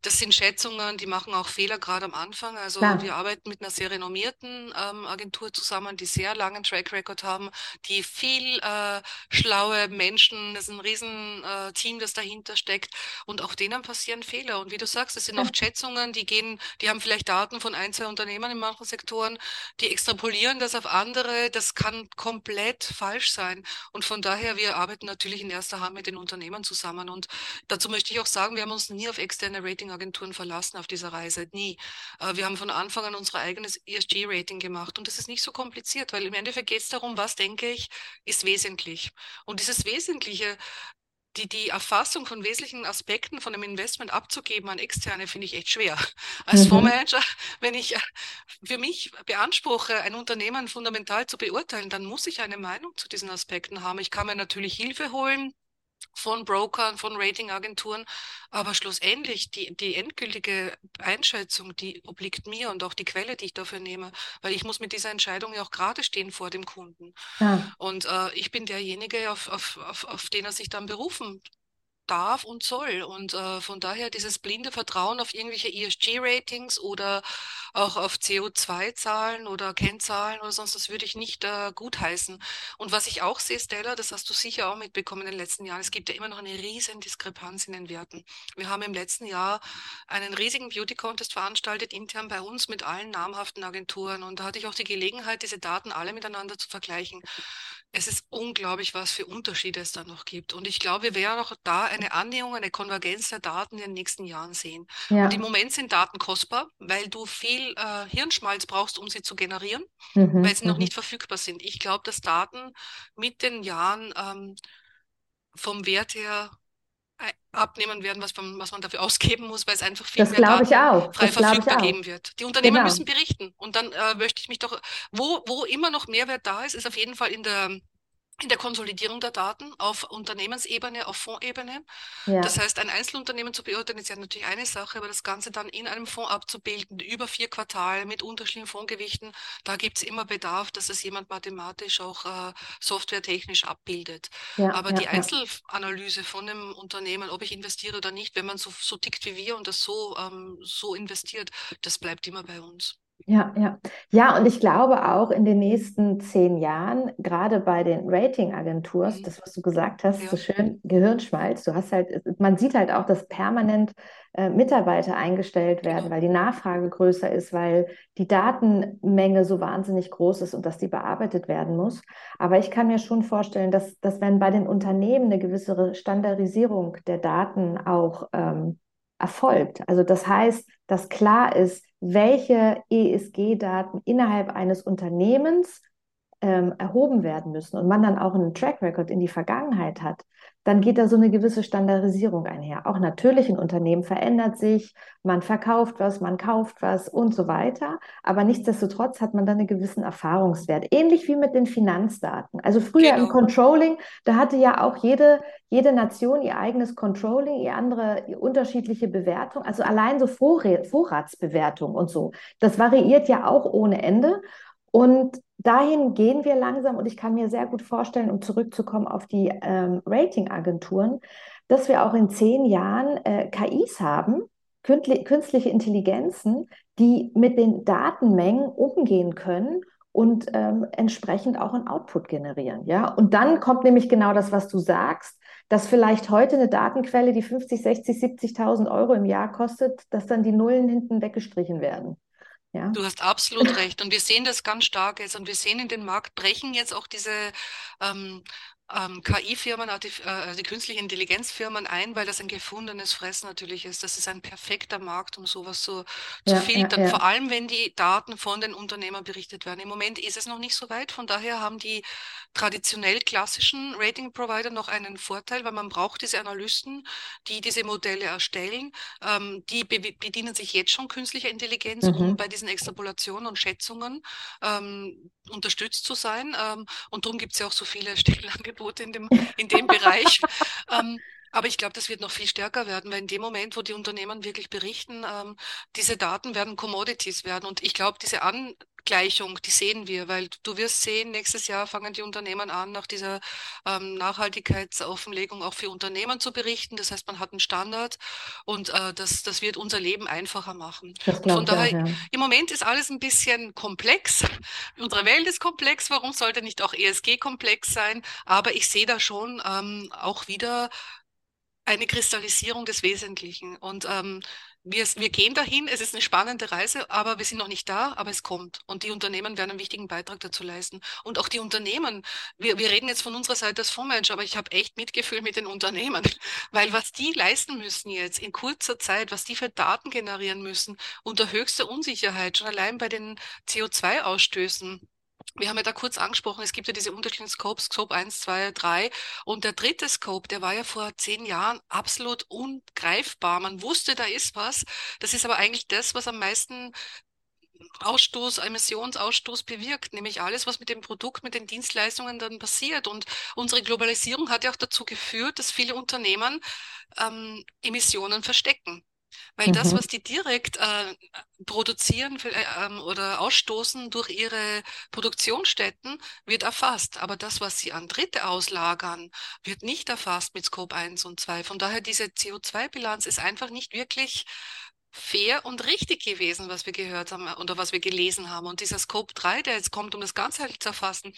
Speaker 2: das sind Schätzungen, die machen auch Fehler gerade am Anfang. Also ja. wir arbeiten mit einer sehr renommierten ähm, Agentur zusammen, die sehr langen Track Record haben, die viel äh, schlaue Menschen, das ist ein riesen äh, Team, das dahinter steckt. Und auch denen passieren Fehler. Und wie du sagst, das sind oft Schätzungen, die gehen, die haben vielleicht Daten von ein, zwei Unternehmen in manchen Sektoren, die extrapolieren das auf andere. Das kann komplett falsch sein. Und von daher, wir arbeiten natürlich in erster Hand mit den Unternehmen zusammen. Und dazu möchte ich auch sagen, wir haben uns nie auf externe Ratingagenturen verlassen auf dieser Reise. Nie. Äh, wir haben von Anfang an unser eigenes ESG-Rating gemacht. Und das ist nicht so kompliziert, weil im Endeffekt geht es darum, was denke ich, ist wesentlich. Und dieses Wesentliche, die, die Erfassung von wesentlichen Aspekten von einem Investment abzugeben an Externe, finde ich echt schwer. Als mhm. Fondsmanager, wenn ich äh, für mich beanspruche, ein Unternehmen fundamental zu beurteilen, dann muss ich eine Meinung zu diesen Aspekten haben. Ich kann mir natürlich Hilfe holen von Brokern, von Ratingagenturen. Aber schlussendlich die, die endgültige Einschätzung, die obliegt mir und auch die Quelle, die ich dafür nehme, weil ich muss mit dieser Entscheidung ja auch gerade stehen vor dem Kunden. Ja. Und äh, ich bin derjenige, auf, auf, auf, auf den er sich dann berufen darf und soll. Und äh, von daher dieses blinde Vertrauen auf irgendwelche ESG-Ratings oder auch auf CO2-Zahlen oder Kennzahlen oder sonst, das würde ich nicht äh, gutheißen. Und was ich auch sehe, Stella, das hast du sicher auch mitbekommen in den letzten Jahren, es gibt ja immer noch eine riesen Diskrepanz in den Werten. Wir haben im letzten Jahr einen riesigen Beauty-Contest veranstaltet, intern bei uns mit allen namhaften Agenturen. Und da hatte ich auch die Gelegenheit, diese Daten alle miteinander zu vergleichen es ist unglaublich, was für Unterschiede es da noch gibt. Und ich glaube, wir werden auch da eine Annäherung, eine Konvergenz der Daten in den nächsten Jahren sehen. Ja. Und im Moment sind Daten kostbar, weil du viel äh, Hirnschmalz brauchst, um sie zu generieren, mhm. weil sie mhm. noch nicht verfügbar sind. Ich glaube, dass Daten mit den Jahren ähm, vom Wert her abnehmen werden, was man, was man dafür ausgeben muss, weil es einfach viel
Speaker 1: das mehr Daten
Speaker 2: frei verfügbar geben wird. Die Unternehmen genau. müssen berichten. Und dann äh, möchte ich mich doch, wo, wo immer noch Mehrwert da ist, ist auf jeden Fall in der in der Konsolidierung der Daten auf Unternehmensebene, auf Fondsebene. Ja. Das heißt, ein Einzelunternehmen zu beurteilen ist ja natürlich eine Sache, aber das Ganze dann in einem Fonds abzubilden, über vier Quartale mit unterschiedlichen Fondsgewichten, da gibt es immer Bedarf, dass es jemand mathematisch auch äh, softwaretechnisch abbildet. Ja, aber ja, die Einzelanalyse von einem Unternehmen, ob ich investiere oder nicht, wenn man so, so tickt wie wir und das so, ähm, so investiert, das bleibt immer bei uns.
Speaker 1: Ja, ja. Ja, und ich glaube auch in den nächsten zehn Jahren, gerade bei den Ratingagenturen, mhm. das, was du gesagt hast, ja. so schön Gehirnschmalz, du hast halt, man sieht halt auch, dass permanent äh, Mitarbeiter eingestellt werden, genau. weil die Nachfrage größer ist, weil die Datenmenge so wahnsinnig groß ist und dass die bearbeitet werden muss. Aber ich kann mir schon vorstellen, dass, dass wenn bei den Unternehmen eine gewisse Standardisierung der Daten auch ähm, erfolgt, also das heißt, dass klar ist, welche ESG-Daten innerhalb eines Unternehmens ähm, erhoben werden müssen und man dann auch einen Track Record in die Vergangenheit hat, dann geht da so eine gewisse Standardisierung einher. Auch natürlich ein Unternehmen verändert sich, man verkauft was, man kauft was und so weiter. Aber nichtsdestotrotz hat man dann einen gewissen Erfahrungswert. Ähnlich wie mit den Finanzdaten. Also früher genau. im Controlling, da hatte ja auch jede, jede Nation ihr eigenes Controlling, ihr andere ihr unterschiedliche Bewertung. Also allein so Vorratsbewertung und so. Das variiert ja auch ohne Ende. Und dahin gehen wir langsam und ich kann mir sehr gut vorstellen, um zurückzukommen auf die ähm, Ratingagenturen, dass wir auch in zehn Jahren äh, KIs haben, künstliche Intelligenzen, die mit den Datenmengen umgehen können und ähm, entsprechend auch einen Output generieren. Ja? Und dann kommt nämlich genau das, was du sagst, dass vielleicht heute eine Datenquelle, die 50, 60, 70.000 Euro im Jahr kostet, dass dann die Nullen hinten weggestrichen werden.
Speaker 2: Ja. Du hast absolut recht. Und wir sehen das ganz stark jetzt. Und wir sehen in den Markt brechen jetzt auch diese ähm, ähm, KI-Firmen, die, äh, die künstliche Intelligenzfirmen ein, weil das ein gefundenes Fress natürlich ist. Das ist ein perfekter Markt, um sowas so zu ja, filtern. Ja, ja. Vor allem, wenn die Daten von den Unternehmern berichtet werden. Im Moment ist es noch nicht so weit. Von daher haben die traditionell klassischen Rating-Provider noch einen Vorteil, weil man braucht diese Analysten, die diese Modelle erstellen. Ähm, die be bedienen sich jetzt schon künstlicher Intelligenz, mhm. um bei diesen Extrapolationen und Schätzungen ähm, unterstützt zu sein. Ähm, und darum gibt es ja auch so viele Stellenangebote in dem, in dem Bereich. Ähm, aber ich glaube, das wird noch viel stärker werden, weil in dem Moment, wo die Unternehmen wirklich berichten, ähm, diese Daten werden Commodities werden. Und ich glaube, diese Angleichung, die sehen wir, weil du wirst sehen, nächstes Jahr fangen die Unternehmen an, nach dieser ähm, Nachhaltigkeitsoffenlegung auch für Unternehmen zu berichten. Das heißt, man hat einen Standard und äh, das, das wird unser Leben einfacher machen. Von daher, ja. im Moment ist alles ein bisschen komplex. Unsere Welt ist komplex. Warum sollte nicht auch ESG komplex sein? Aber ich sehe da schon ähm, auch wieder eine Kristallisierung des Wesentlichen. Und ähm, wir, wir gehen dahin, es ist eine spannende Reise, aber wir sind noch nicht da, aber es kommt. Und die Unternehmen werden einen wichtigen Beitrag dazu leisten. Und auch die Unternehmen, wir, wir reden jetzt von unserer Seite als Fondsmanager, aber ich habe echt Mitgefühl mit den Unternehmen, weil was die leisten müssen jetzt in kurzer Zeit, was die für Daten generieren müssen, unter höchster Unsicherheit, schon allein bei den CO2-Ausstößen wir haben ja da kurz angesprochen, es gibt ja diese unterschiedlichen Scopes, Scope 1, 2, 3. Und der dritte Scope, der war ja vor zehn Jahren absolut ungreifbar. Man wusste, da ist was. Das ist aber eigentlich das, was am meisten Ausstoß, Emissionsausstoß bewirkt, nämlich alles, was mit dem Produkt, mit den Dienstleistungen dann passiert. Und unsere Globalisierung hat ja auch dazu geführt, dass viele Unternehmen ähm, Emissionen verstecken. Weil mhm. das, was die direkt äh, produzieren äh, ähm, oder ausstoßen durch ihre Produktionsstätten, wird erfasst. Aber das, was sie an Dritte auslagern, wird nicht erfasst mit Scope 1 und 2. Von daher, diese CO2-Bilanz ist einfach nicht wirklich fair und richtig gewesen, was wir gehört haben oder was wir gelesen haben. Und dieser Scope 3, der jetzt kommt, um das ganzheitlich zu erfassen,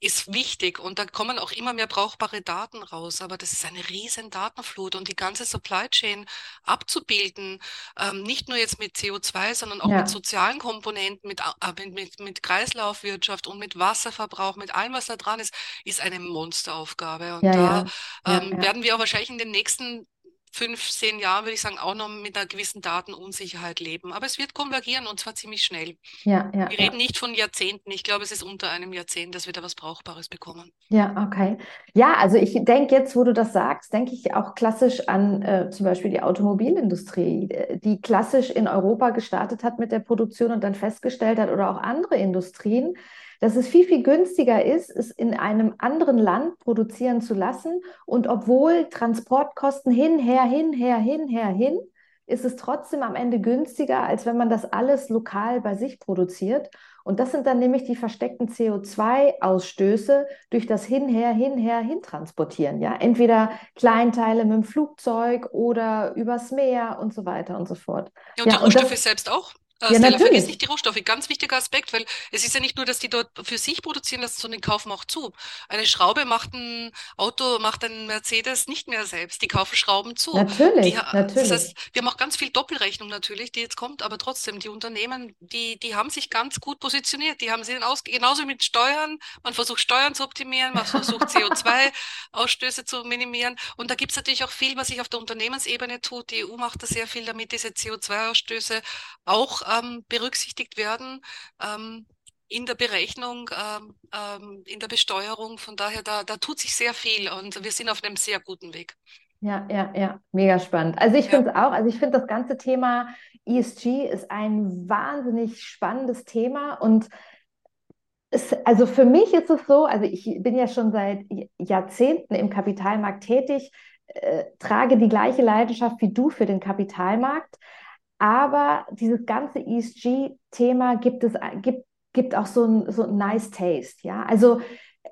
Speaker 2: ist wichtig und da kommen auch immer mehr brauchbare Daten raus. Aber das ist eine riesen Datenflut und die ganze Supply Chain abzubilden, ähm, nicht nur jetzt mit CO2, sondern auch ja. mit sozialen Komponenten, mit, äh, mit, mit Kreislaufwirtschaft und mit Wasserverbrauch, mit allem, was da dran ist, ist eine Monsteraufgabe. Und ja, da ja. Ähm, werden wir auch wahrscheinlich in den nächsten fünf, zehn Jahren, würde ich sagen, auch noch mit einer gewissen Datenunsicherheit leben. Aber es wird konvergieren und zwar ziemlich schnell. Ja, ja, wir reden nicht von Jahrzehnten. Ich glaube, es ist unter einem Jahrzehnt, dass wir da was Brauchbares bekommen.
Speaker 1: Ja, okay. Ja, also ich denke jetzt, wo du das sagst, denke ich auch klassisch an äh, zum Beispiel die Automobilindustrie, die klassisch in Europa gestartet hat mit der Produktion und dann festgestellt hat oder auch andere Industrien, dass es viel, viel günstiger ist, es in einem anderen Land produzieren zu lassen. Und obwohl Transportkosten hin, her, hin, her, hin, her, hin, ist es trotzdem am Ende günstiger, als wenn man das alles lokal bei sich produziert. Und das sind dann nämlich die versteckten CO2-Ausstöße durch das Hinher, Hinher, Hintransportieren. Ja? Entweder Kleinteile mit dem Flugzeug oder übers Meer und so weiter und so fort.
Speaker 2: Ja, und ja, die Rohstoffe selbst auch. Äh, ja, Stella, vergiss nicht die Rohstoffe. Ganz wichtiger Aspekt, weil es ist ja nicht nur, dass die dort für sich produzieren lassen, sondern kaufen auch zu. Eine Schraube macht ein Auto, macht ein Mercedes nicht mehr selbst. Die kaufen Schrauben zu.
Speaker 1: Natürlich,
Speaker 2: die,
Speaker 1: natürlich.
Speaker 2: Das heißt, wir haben auch ganz viel Doppelrechnung natürlich, die jetzt kommt, aber trotzdem, die Unternehmen, die, die haben sich ganz gut positioniert. Die haben sie aus, genauso mit Steuern. Man versucht Steuern zu optimieren, man versucht CO2-Ausstöße zu minimieren. Und da gibt es natürlich auch viel, was sich auf der Unternehmensebene tut. Die EU macht da sehr viel damit, diese CO2-Ausstöße auch ähm, berücksichtigt werden ähm, in der Berechnung, ähm, ähm, in der Besteuerung. Von daher, da, da tut sich sehr viel und wir sind auf einem sehr guten Weg.
Speaker 1: Ja, ja, ja, mega spannend. Also ich ja. finde es auch, also ich finde das ganze Thema ESG ist ein wahnsinnig spannendes Thema und es, also für mich ist es so, also ich bin ja schon seit Jahrzehnten im Kapitalmarkt tätig, äh, trage die gleiche Leidenschaft wie du für den Kapitalmarkt, aber dieses ganze ESG-Thema gibt es gibt, gibt auch so ein, so ein nice taste, ja. Also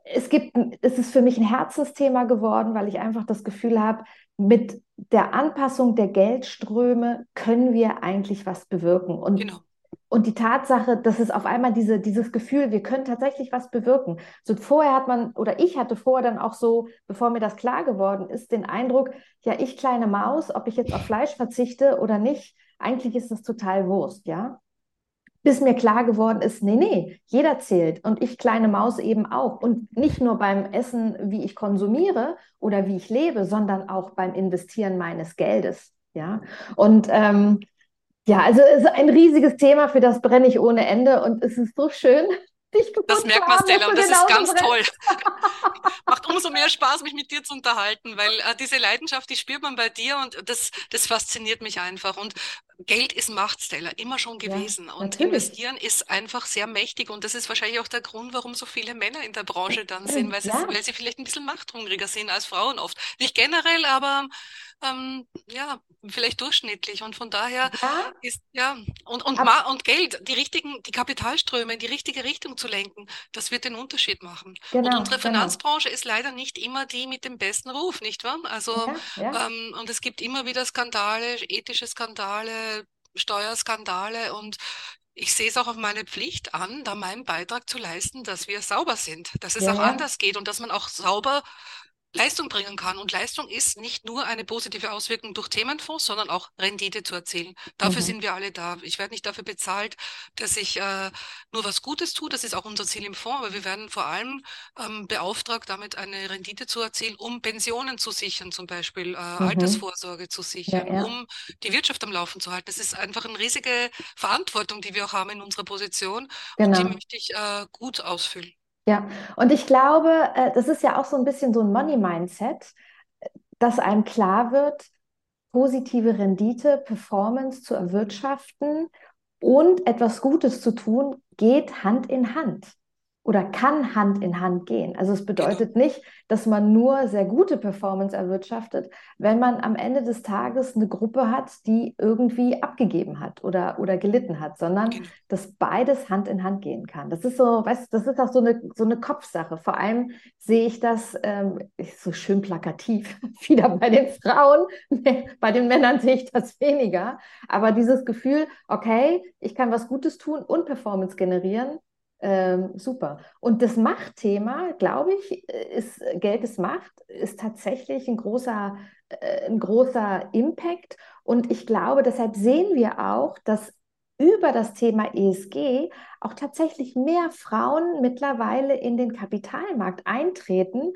Speaker 1: es gibt, es ist für mich ein Herzensthema geworden, weil ich einfach das Gefühl habe, mit der Anpassung der Geldströme können wir eigentlich was bewirken. Und, genau. und die Tatsache, dass es auf einmal diese, dieses Gefühl, wir können tatsächlich was bewirken. So vorher hat man, oder ich hatte vorher dann auch so, bevor mir das klar geworden ist, den Eindruck, ja, ich kleine Maus, ob ich jetzt auf Fleisch verzichte oder nicht, eigentlich ist das total Wurst, ja. Bis mir klar geworden ist, nee, nee, jeder zählt und ich kleine Maus eben auch. Und nicht nur beim Essen, wie ich konsumiere oder wie ich lebe, sondern auch beim Investieren meines Geldes, ja. Und ähm, ja, also es ist ein riesiges Thema, für das brenne ich ohne Ende und es ist so schön,
Speaker 2: dich Das merkt man, Stella, und das ist ganz toll. Macht umso mehr Spaß, mich mit dir zu unterhalten, weil äh, diese Leidenschaft, die spürt man bei dir und das, das fasziniert mich einfach. Und Geld ist Macht, Stella, immer schon gewesen. Ja, und investieren ist einfach sehr mächtig. Und das ist wahrscheinlich auch der Grund, warum so viele Männer in der Branche dann sind, weil, ja. sie, weil sie vielleicht ein bisschen machthungriger sind als Frauen oft. Nicht generell, aber ähm, ja, vielleicht durchschnittlich. Und von daher ja. ist, ja, und, und, und Geld, die richtigen, die Kapitalströme in die richtige Richtung zu lenken, das wird den Unterschied machen. Genau, und unsere genau. Finanzbranche ist leider nicht immer die mit dem besten Ruf, nicht wahr? Also, ja, ja. Ähm, und es gibt immer wieder Skandale, ethische Skandale, Steuerskandale und ich sehe es auch auf meine Pflicht an, da meinen Beitrag zu leisten, dass wir sauber sind, dass es ja, auch anders geht und dass man auch sauber Leistung bringen kann. Und Leistung ist nicht nur eine positive Auswirkung durch Themenfonds, sondern auch Rendite zu erzielen. Dafür mhm. sind wir alle da. Ich werde nicht dafür bezahlt, dass ich äh, nur was Gutes tue. Das ist auch unser Ziel im Fonds. Aber wir werden vor allem ähm, beauftragt, damit eine Rendite zu erzielen, um Pensionen zu sichern, zum Beispiel äh, mhm. Altersvorsorge zu sichern, ja, ja. um die Wirtschaft am Laufen zu halten. Das ist einfach eine riesige Verantwortung, die wir auch haben in unserer Position. Genau. Und die genau. möchte ich äh, gut ausfüllen.
Speaker 1: Ja, und ich glaube, äh, das ist ja auch so ein bisschen so ein Money-Mindset, dass einem klar wird, positive Rendite, Performance zu erwirtschaften und etwas Gutes zu tun, geht Hand in Hand oder kann Hand in Hand gehen. Also es bedeutet nicht, dass man nur sehr gute Performance erwirtschaftet, wenn man am Ende des Tages eine Gruppe hat, die irgendwie abgegeben hat oder, oder gelitten hat, sondern genau. dass beides Hand in Hand gehen kann. Das ist so, weißt das ist auch so eine, so eine Kopfsache. Vor allem sehe ich das ähm, so schön plakativ, wieder bei den Frauen, bei den Männern sehe ich das weniger. Aber dieses Gefühl, okay, ich kann was Gutes tun und Performance generieren, ähm, super. Und das Machtthema, glaube ich, ist Geld ist Macht, ist tatsächlich ein großer, äh, ein großer Impact. Und ich glaube, deshalb sehen wir auch, dass über das Thema ESG auch tatsächlich mehr Frauen mittlerweile in den Kapitalmarkt eintreten,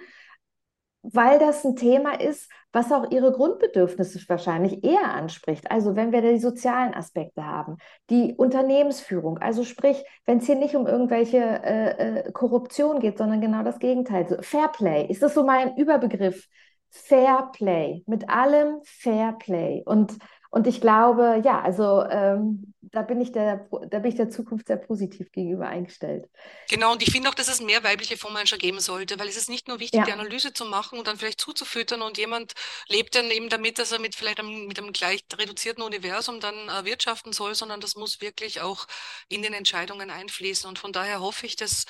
Speaker 1: weil das ein Thema ist, was auch ihre Grundbedürfnisse wahrscheinlich eher anspricht. Also wenn wir die sozialen Aspekte haben, die Unternehmensführung, also sprich, wenn es hier nicht um irgendwelche äh, äh, Korruption geht, sondern genau das Gegenteil. So, Fairplay, ist das so mein Überbegriff? Fairplay, mit allem Fairplay. Und, Und ich glaube, ja, also ähm, da bin ich der, da bin ich der Zukunft sehr positiv gegenüber eingestellt.
Speaker 2: Genau, und ich finde auch, dass es mehr weibliche Fondsmanager geben sollte, weil es ist nicht nur wichtig, ja. die Analyse zu machen und dann vielleicht zuzufüttern und jemand lebt dann eben damit, dass er mit vielleicht einem, mit einem gleich reduzierten Universum dann äh, wirtschaften soll, sondern das muss wirklich auch in den Entscheidungen einfließen. Und von daher hoffe ich, dass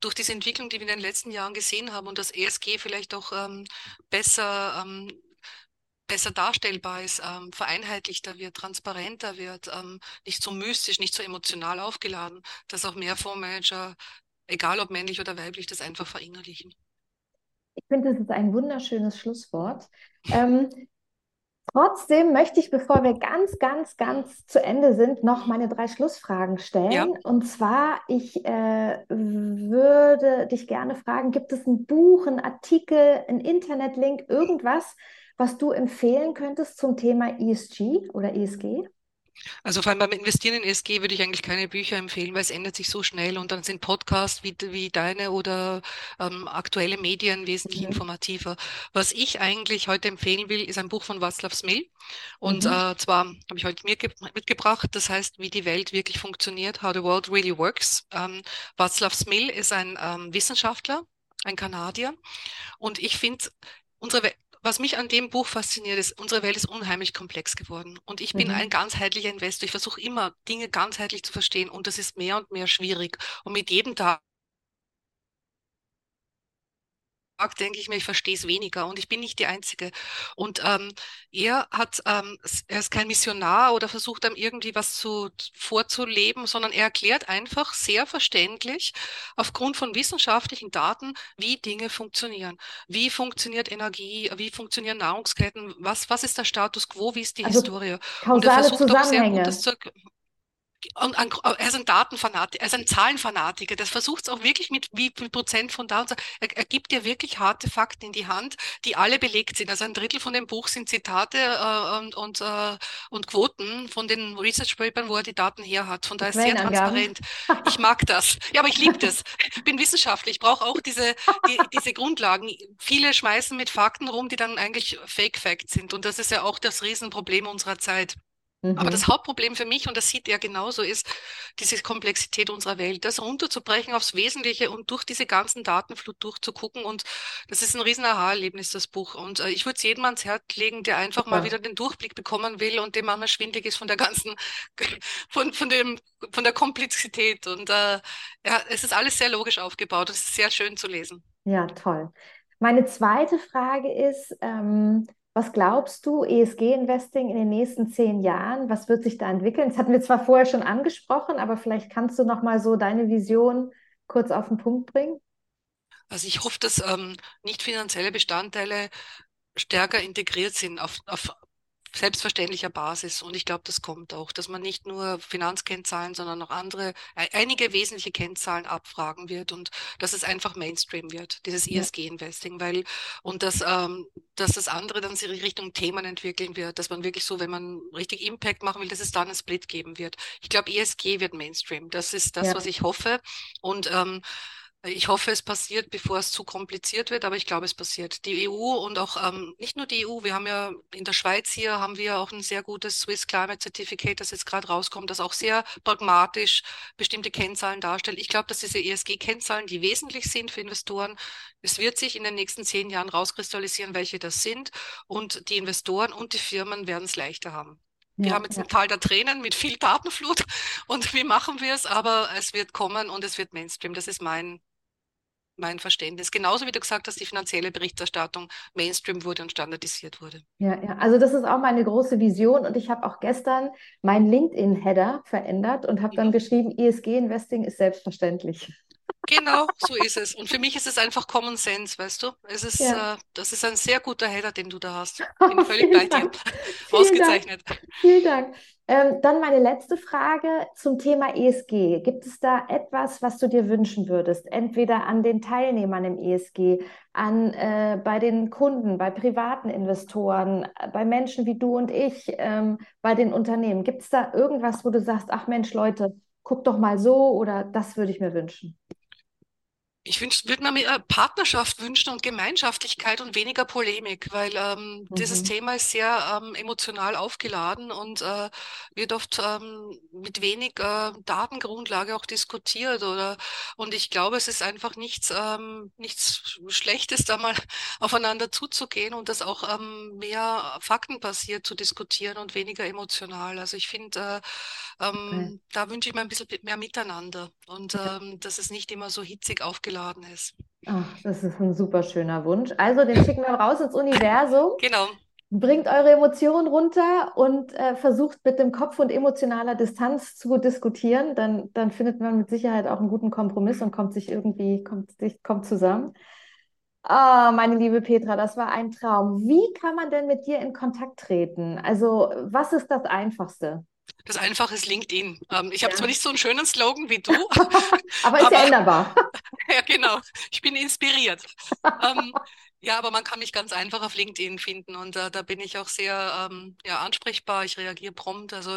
Speaker 2: durch diese Entwicklung, die wir in den letzten Jahren gesehen haben und das ESG vielleicht auch ähm, besser ähm, besser darstellbar ist, ähm, vereinheitlichter wird, transparenter wird, ähm, nicht so mystisch, nicht so emotional aufgeladen, dass auch mehr Fondsmanager, egal ob männlich oder weiblich, das einfach verinnerlichen.
Speaker 1: Ich finde, das ist ein wunderschönes Schlusswort. Ähm, trotzdem möchte ich, bevor wir ganz, ganz, ganz zu Ende sind, noch meine drei Schlussfragen stellen. Ja. Und zwar, ich äh, würde dich gerne fragen, gibt es ein Buch, ein Artikel, ein Internetlink, irgendwas, was du empfehlen könntest zum Thema ESG oder ESG?
Speaker 2: Also vor allem beim Investieren in ESG würde ich eigentlich keine Bücher empfehlen, weil es ändert sich so schnell und dann sind Podcasts wie, wie deine oder ähm, aktuelle Medien wesentlich mhm. informativer. Was ich eigentlich heute empfehlen will, ist ein Buch von Václav Smil und mhm. äh, zwar habe ich heute mir mitgebracht, das heißt, wie die Welt wirklich funktioniert, How the World Really Works. Ähm, Václav Smil ist ein ähm, Wissenschaftler, ein Kanadier und ich finde, unsere Welt was mich an dem Buch fasziniert, ist, unsere Welt ist unheimlich komplex geworden. Und ich bin mhm. ein ganzheitlicher Investor. Ich versuche immer, Dinge ganzheitlich zu verstehen. Und das ist mehr und mehr schwierig. Und mit jedem Tag denke ich mir, ich verstehe es weniger und ich bin nicht die Einzige. Und ähm, er hat, ähm, er ist kein Missionar oder versucht einem irgendwie was zu, vorzuleben, sondern er erklärt einfach sehr verständlich aufgrund von wissenschaftlichen Daten, wie Dinge funktionieren. Wie funktioniert Energie, wie funktionieren Nahrungsketten, was, was ist der Status quo, wie ist die also Historie.
Speaker 1: Und er versucht auch sehr gut das
Speaker 2: zu und er ist ein Datenfanatiker, er ist ein Zahlenfanatiker. Das versucht es auch wirklich mit wie viel Prozent von da und so. Er, er, gibt dir wirklich harte Fakten in die Hand, die alle belegt sind. Also ein Drittel von dem Buch sind Zitate äh, und, und, äh, und Quoten von den Research Papern, wo er die Daten her hat. Von daher ist sehr transparent. Ich mag das. Ja, aber ich liebe das. Ich bin Wissenschaftler. Ich brauche auch diese, die, diese Grundlagen. Viele schmeißen mit Fakten rum, die dann eigentlich Fake Facts sind. Und das ist ja auch das Riesenproblem unserer Zeit. Aber mhm. das Hauptproblem für mich, und das sieht er genauso, ist diese Komplexität unserer Welt, das runterzubrechen aufs Wesentliche und durch diese ganzen Datenflut durchzugucken. Und das ist ein riesen Aha-Erlebnis, das Buch. Und äh, ich würde es jedem ans Herz legen, der einfach Super. mal wieder den Durchblick bekommen will und dem manchmal schwindig ist von der ganzen, von, von dem, von der Komplexität. Und äh, ja, es ist alles sehr logisch aufgebaut. Es ist sehr schön zu lesen.
Speaker 1: Ja, toll. Meine zweite Frage ist, ähm, was glaubst du, ESG-Investing in den nächsten zehn Jahren, was wird sich da entwickeln? Das hatten wir zwar vorher schon angesprochen, aber vielleicht kannst du noch mal so deine Vision kurz auf den Punkt bringen.
Speaker 2: Also ich hoffe, dass ähm, nicht finanzielle Bestandteile stärker integriert sind auf, auf selbstverständlicher Basis. Und ich glaube, das kommt auch, dass man nicht nur Finanzkennzahlen, sondern auch andere, einige wesentliche Kennzahlen abfragen wird und dass es einfach Mainstream wird, dieses ESG-Investing, weil, und dass, ähm, dass das andere dann sich Richtung Themen entwickeln wird, dass man wirklich so, wenn man richtig Impact machen will, dass es dann einen Split geben wird. Ich glaube, ESG wird Mainstream. Das ist das, ja. was ich hoffe. Und ähm, ich hoffe, es passiert, bevor es zu kompliziert wird, aber ich glaube, es passiert. Die EU und auch ähm, nicht nur die EU, wir haben ja in der Schweiz hier haben wir auch ein sehr gutes Swiss Climate Certificate, das jetzt gerade rauskommt, das auch sehr pragmatisch bestimmte Kennzahlen darstellt. Ich glaube, dass diese ESG-Kennzahlen, die wesentlich sind für Investoren, es wird sich in den nächsten zehn Jahren rauskristallisieren, welche das sind und die Investoren und die Firmen werden es leichter haben. Wir ja, haben jetzt ja. ein Tal der Tränen mit viel Datenflut und wie machen wir es? Aber es wird kommen und es wird Mainstream. Das ist mein mein Verständnis. Genauso wie du gesagt hast, die finanzielle Berichterstattung Mainstream wurde und standardisiert wurde.
Speaker 1: Ja, ja, also das ist auch meine große Vision und ich habe auch gestern meinen LinkedIn-Header verändert und habe dann geschrieben, ESG-Investing ist selbstverständlich.
Speaker 2: Genau, so ist es. Und für mich ist es einfach Common Sense, weißt du? Es ist, ja. äh, das ist ein sehr guter Header, den du da hast. Bin völlig bei dir. Ausgezeichnet.
Speaker 1: Dank. Vielen Dank. Ähm, dann meine letzte Frage zum Thema ESG. Gibt es da etwas, was du dir wünschen würdest? Entweder an den Teilnehmern im ESG, an, äh, bei den Kunden, bei privaten Investoren, bei Menschen wie du und ich, ähm, bei den Unternehmen. Gibt es da irgendwas, wo du sagst, ach Mensch, Leute, guck doch mal so oder das würde ich mir wünschen?
Speaker 2: Ich würde mir mehr Partnerschaft wünschen und Gemeinschaftlichkeit und weniger Polemik, weil ähm, mhm. dieses Thema ist sehr ähm, emotional aufgeladen und äh, wird oft ähm, mit wenig äh, Datengrundlage auch diskutiert oder und ich glaube, es ist einfach nichts ähm, nichts Schlechtes, da mal aufeinander zuzugehen und das auch ähm, mehr faktenbasiert zu diskutieren und weniger emotional. Also ich finde, äh, ähm, okay. da wünsche ich mir ein bisschen mehr Miteinander und dass es nicht immer so hitzig aufgeladen eingeladen ist.
Speaker 1: Ach, das ist ein super schöner Wunsch. Also, den schicken wir raus ins Universum.
Speaker 2: Genau.
Speaker 1: Bringt eure Emotionen runter und äh, versucht mit dem Kopf und emotionaler Distanz zu diskutieren. Dann, dann findet man mit Sicherheit auch einen guten Kompromiss und kommt sich irgendwie, kommt, kommt zusammen. Ah, meine liebe Petra, das war ein Traum. Wie kann man denn mit dir in Kontakt treten? Also, was ist das Einfachste?
Speaker 2: Das Einfache ist LinkedIn. Ähm, ich habe ja. zwar nicht so einen schönen Slogan wie du,
Speaker 1: aber ist ja änderbar.
Speaker 2: ja, genau. Ich bin inspiriert. ähm, ja, aber man kann mich ganz einfach auf LinkedIn finden und äh, da bin ich auch sehr ähm, ja, ansprechbar. Ich reagiere prompt. Also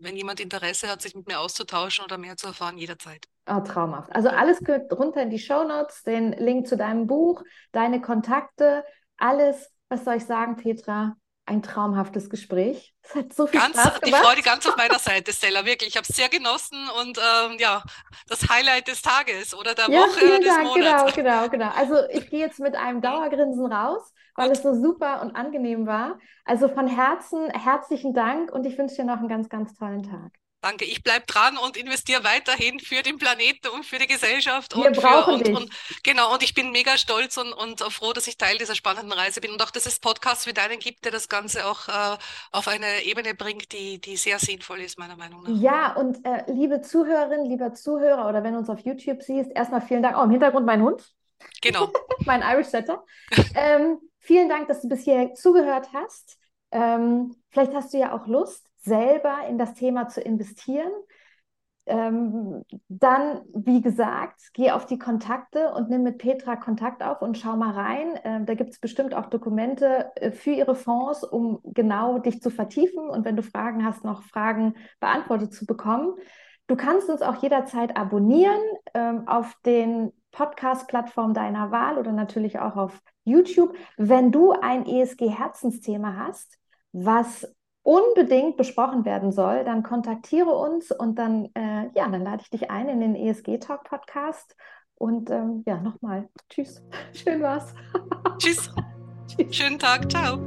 Speaker 2: wenn jemand Interesse hat, sich mit mir auszutauschen oder mehr zu erfahren, jederzeit.
Speaker 1: Oh, traumhaft. Also alles gehört runter in die Show Notes, den Link zu deinem Buch, deine Kontakte, alles. Was soll ich sagen, Petra? Ein traumhaftes Gespräch.
Speaker 2: Es hat so viel ganz, Spaß gemacht. Die Freude ganz auf meiner Seite, Stella, wirklich. Ich habe es sehr genossen und ähm, ja, das Highlight des Tages oder der ja, Woche vielen des Dank.
Speaker 1: Monats. Genau, genau, genau. Also ich gehe jetzt mit einem Dauergrinsen raus, weil Gut. es so super und angenehm war. Also von Herzen herzlichen Dank und ich wünsche dir noch einen ganz, ganz tollen Tag.
Speaker 2: Danke, ich bleibe dran und investiere weiterhin für den Planeten und für die Gesellschaft.
Speaker 1: Wir
Speaker 2: und
Speaker 1: brauchen
Speaker 2: für, und, und, genau, und ich bin mega stolz und, und froh, dass ich Teil dieser spannenden Reise bin und auch, dass es Podcasts wie deinen gibt, der das Ganze auch äh, auf eine Ebene bringt, die, die sehr sinnvoll ist, meiner Meinung nach.
Speaker 1: Ja, und äh, liebe Zuhörerin, lieber Zuhörer oder wenn du uns auf YouTube siehst, erstmal vielen Dank. Oh, im Hintergrund mein Hund.
Speaker 2: Genau.
Speaker 1: mein Irish Setter. ähm, vielen Dank, dass du bis hier zugehört hast. Ähm, vielleicht hast du ja auch Lust, selber in das Thema zu investieren. Ähm, dann, wie gesagt, geh auf die Kontakte und nimm mit Petra Kontakt auf und schau mal rein. Ähm, da gibt es bestimmt auch Dokumente äh, für ihre Fonds, um genau dich zu vertiefen und wenn du Fragen hast, noch Fragen beantwortet zu bekommen. Du kannst uns auch jederzeit abonnieren ähm, auf den Podcast-Plattformen deiner Wahl oder natürlich auch auf YouTube. Wenn du ein ESG-Herzensthema hast, was unbedingt besprochen werden soll, dann kontaktiere uns und dann, äh, ja, dann lade ich dich ein in den ESG Talk Podcast. Und ähm, ja, nochmal, tschüss. Schön war's.
Speaker 2: tschüss. tschüss. Schönen Tag. Ciao.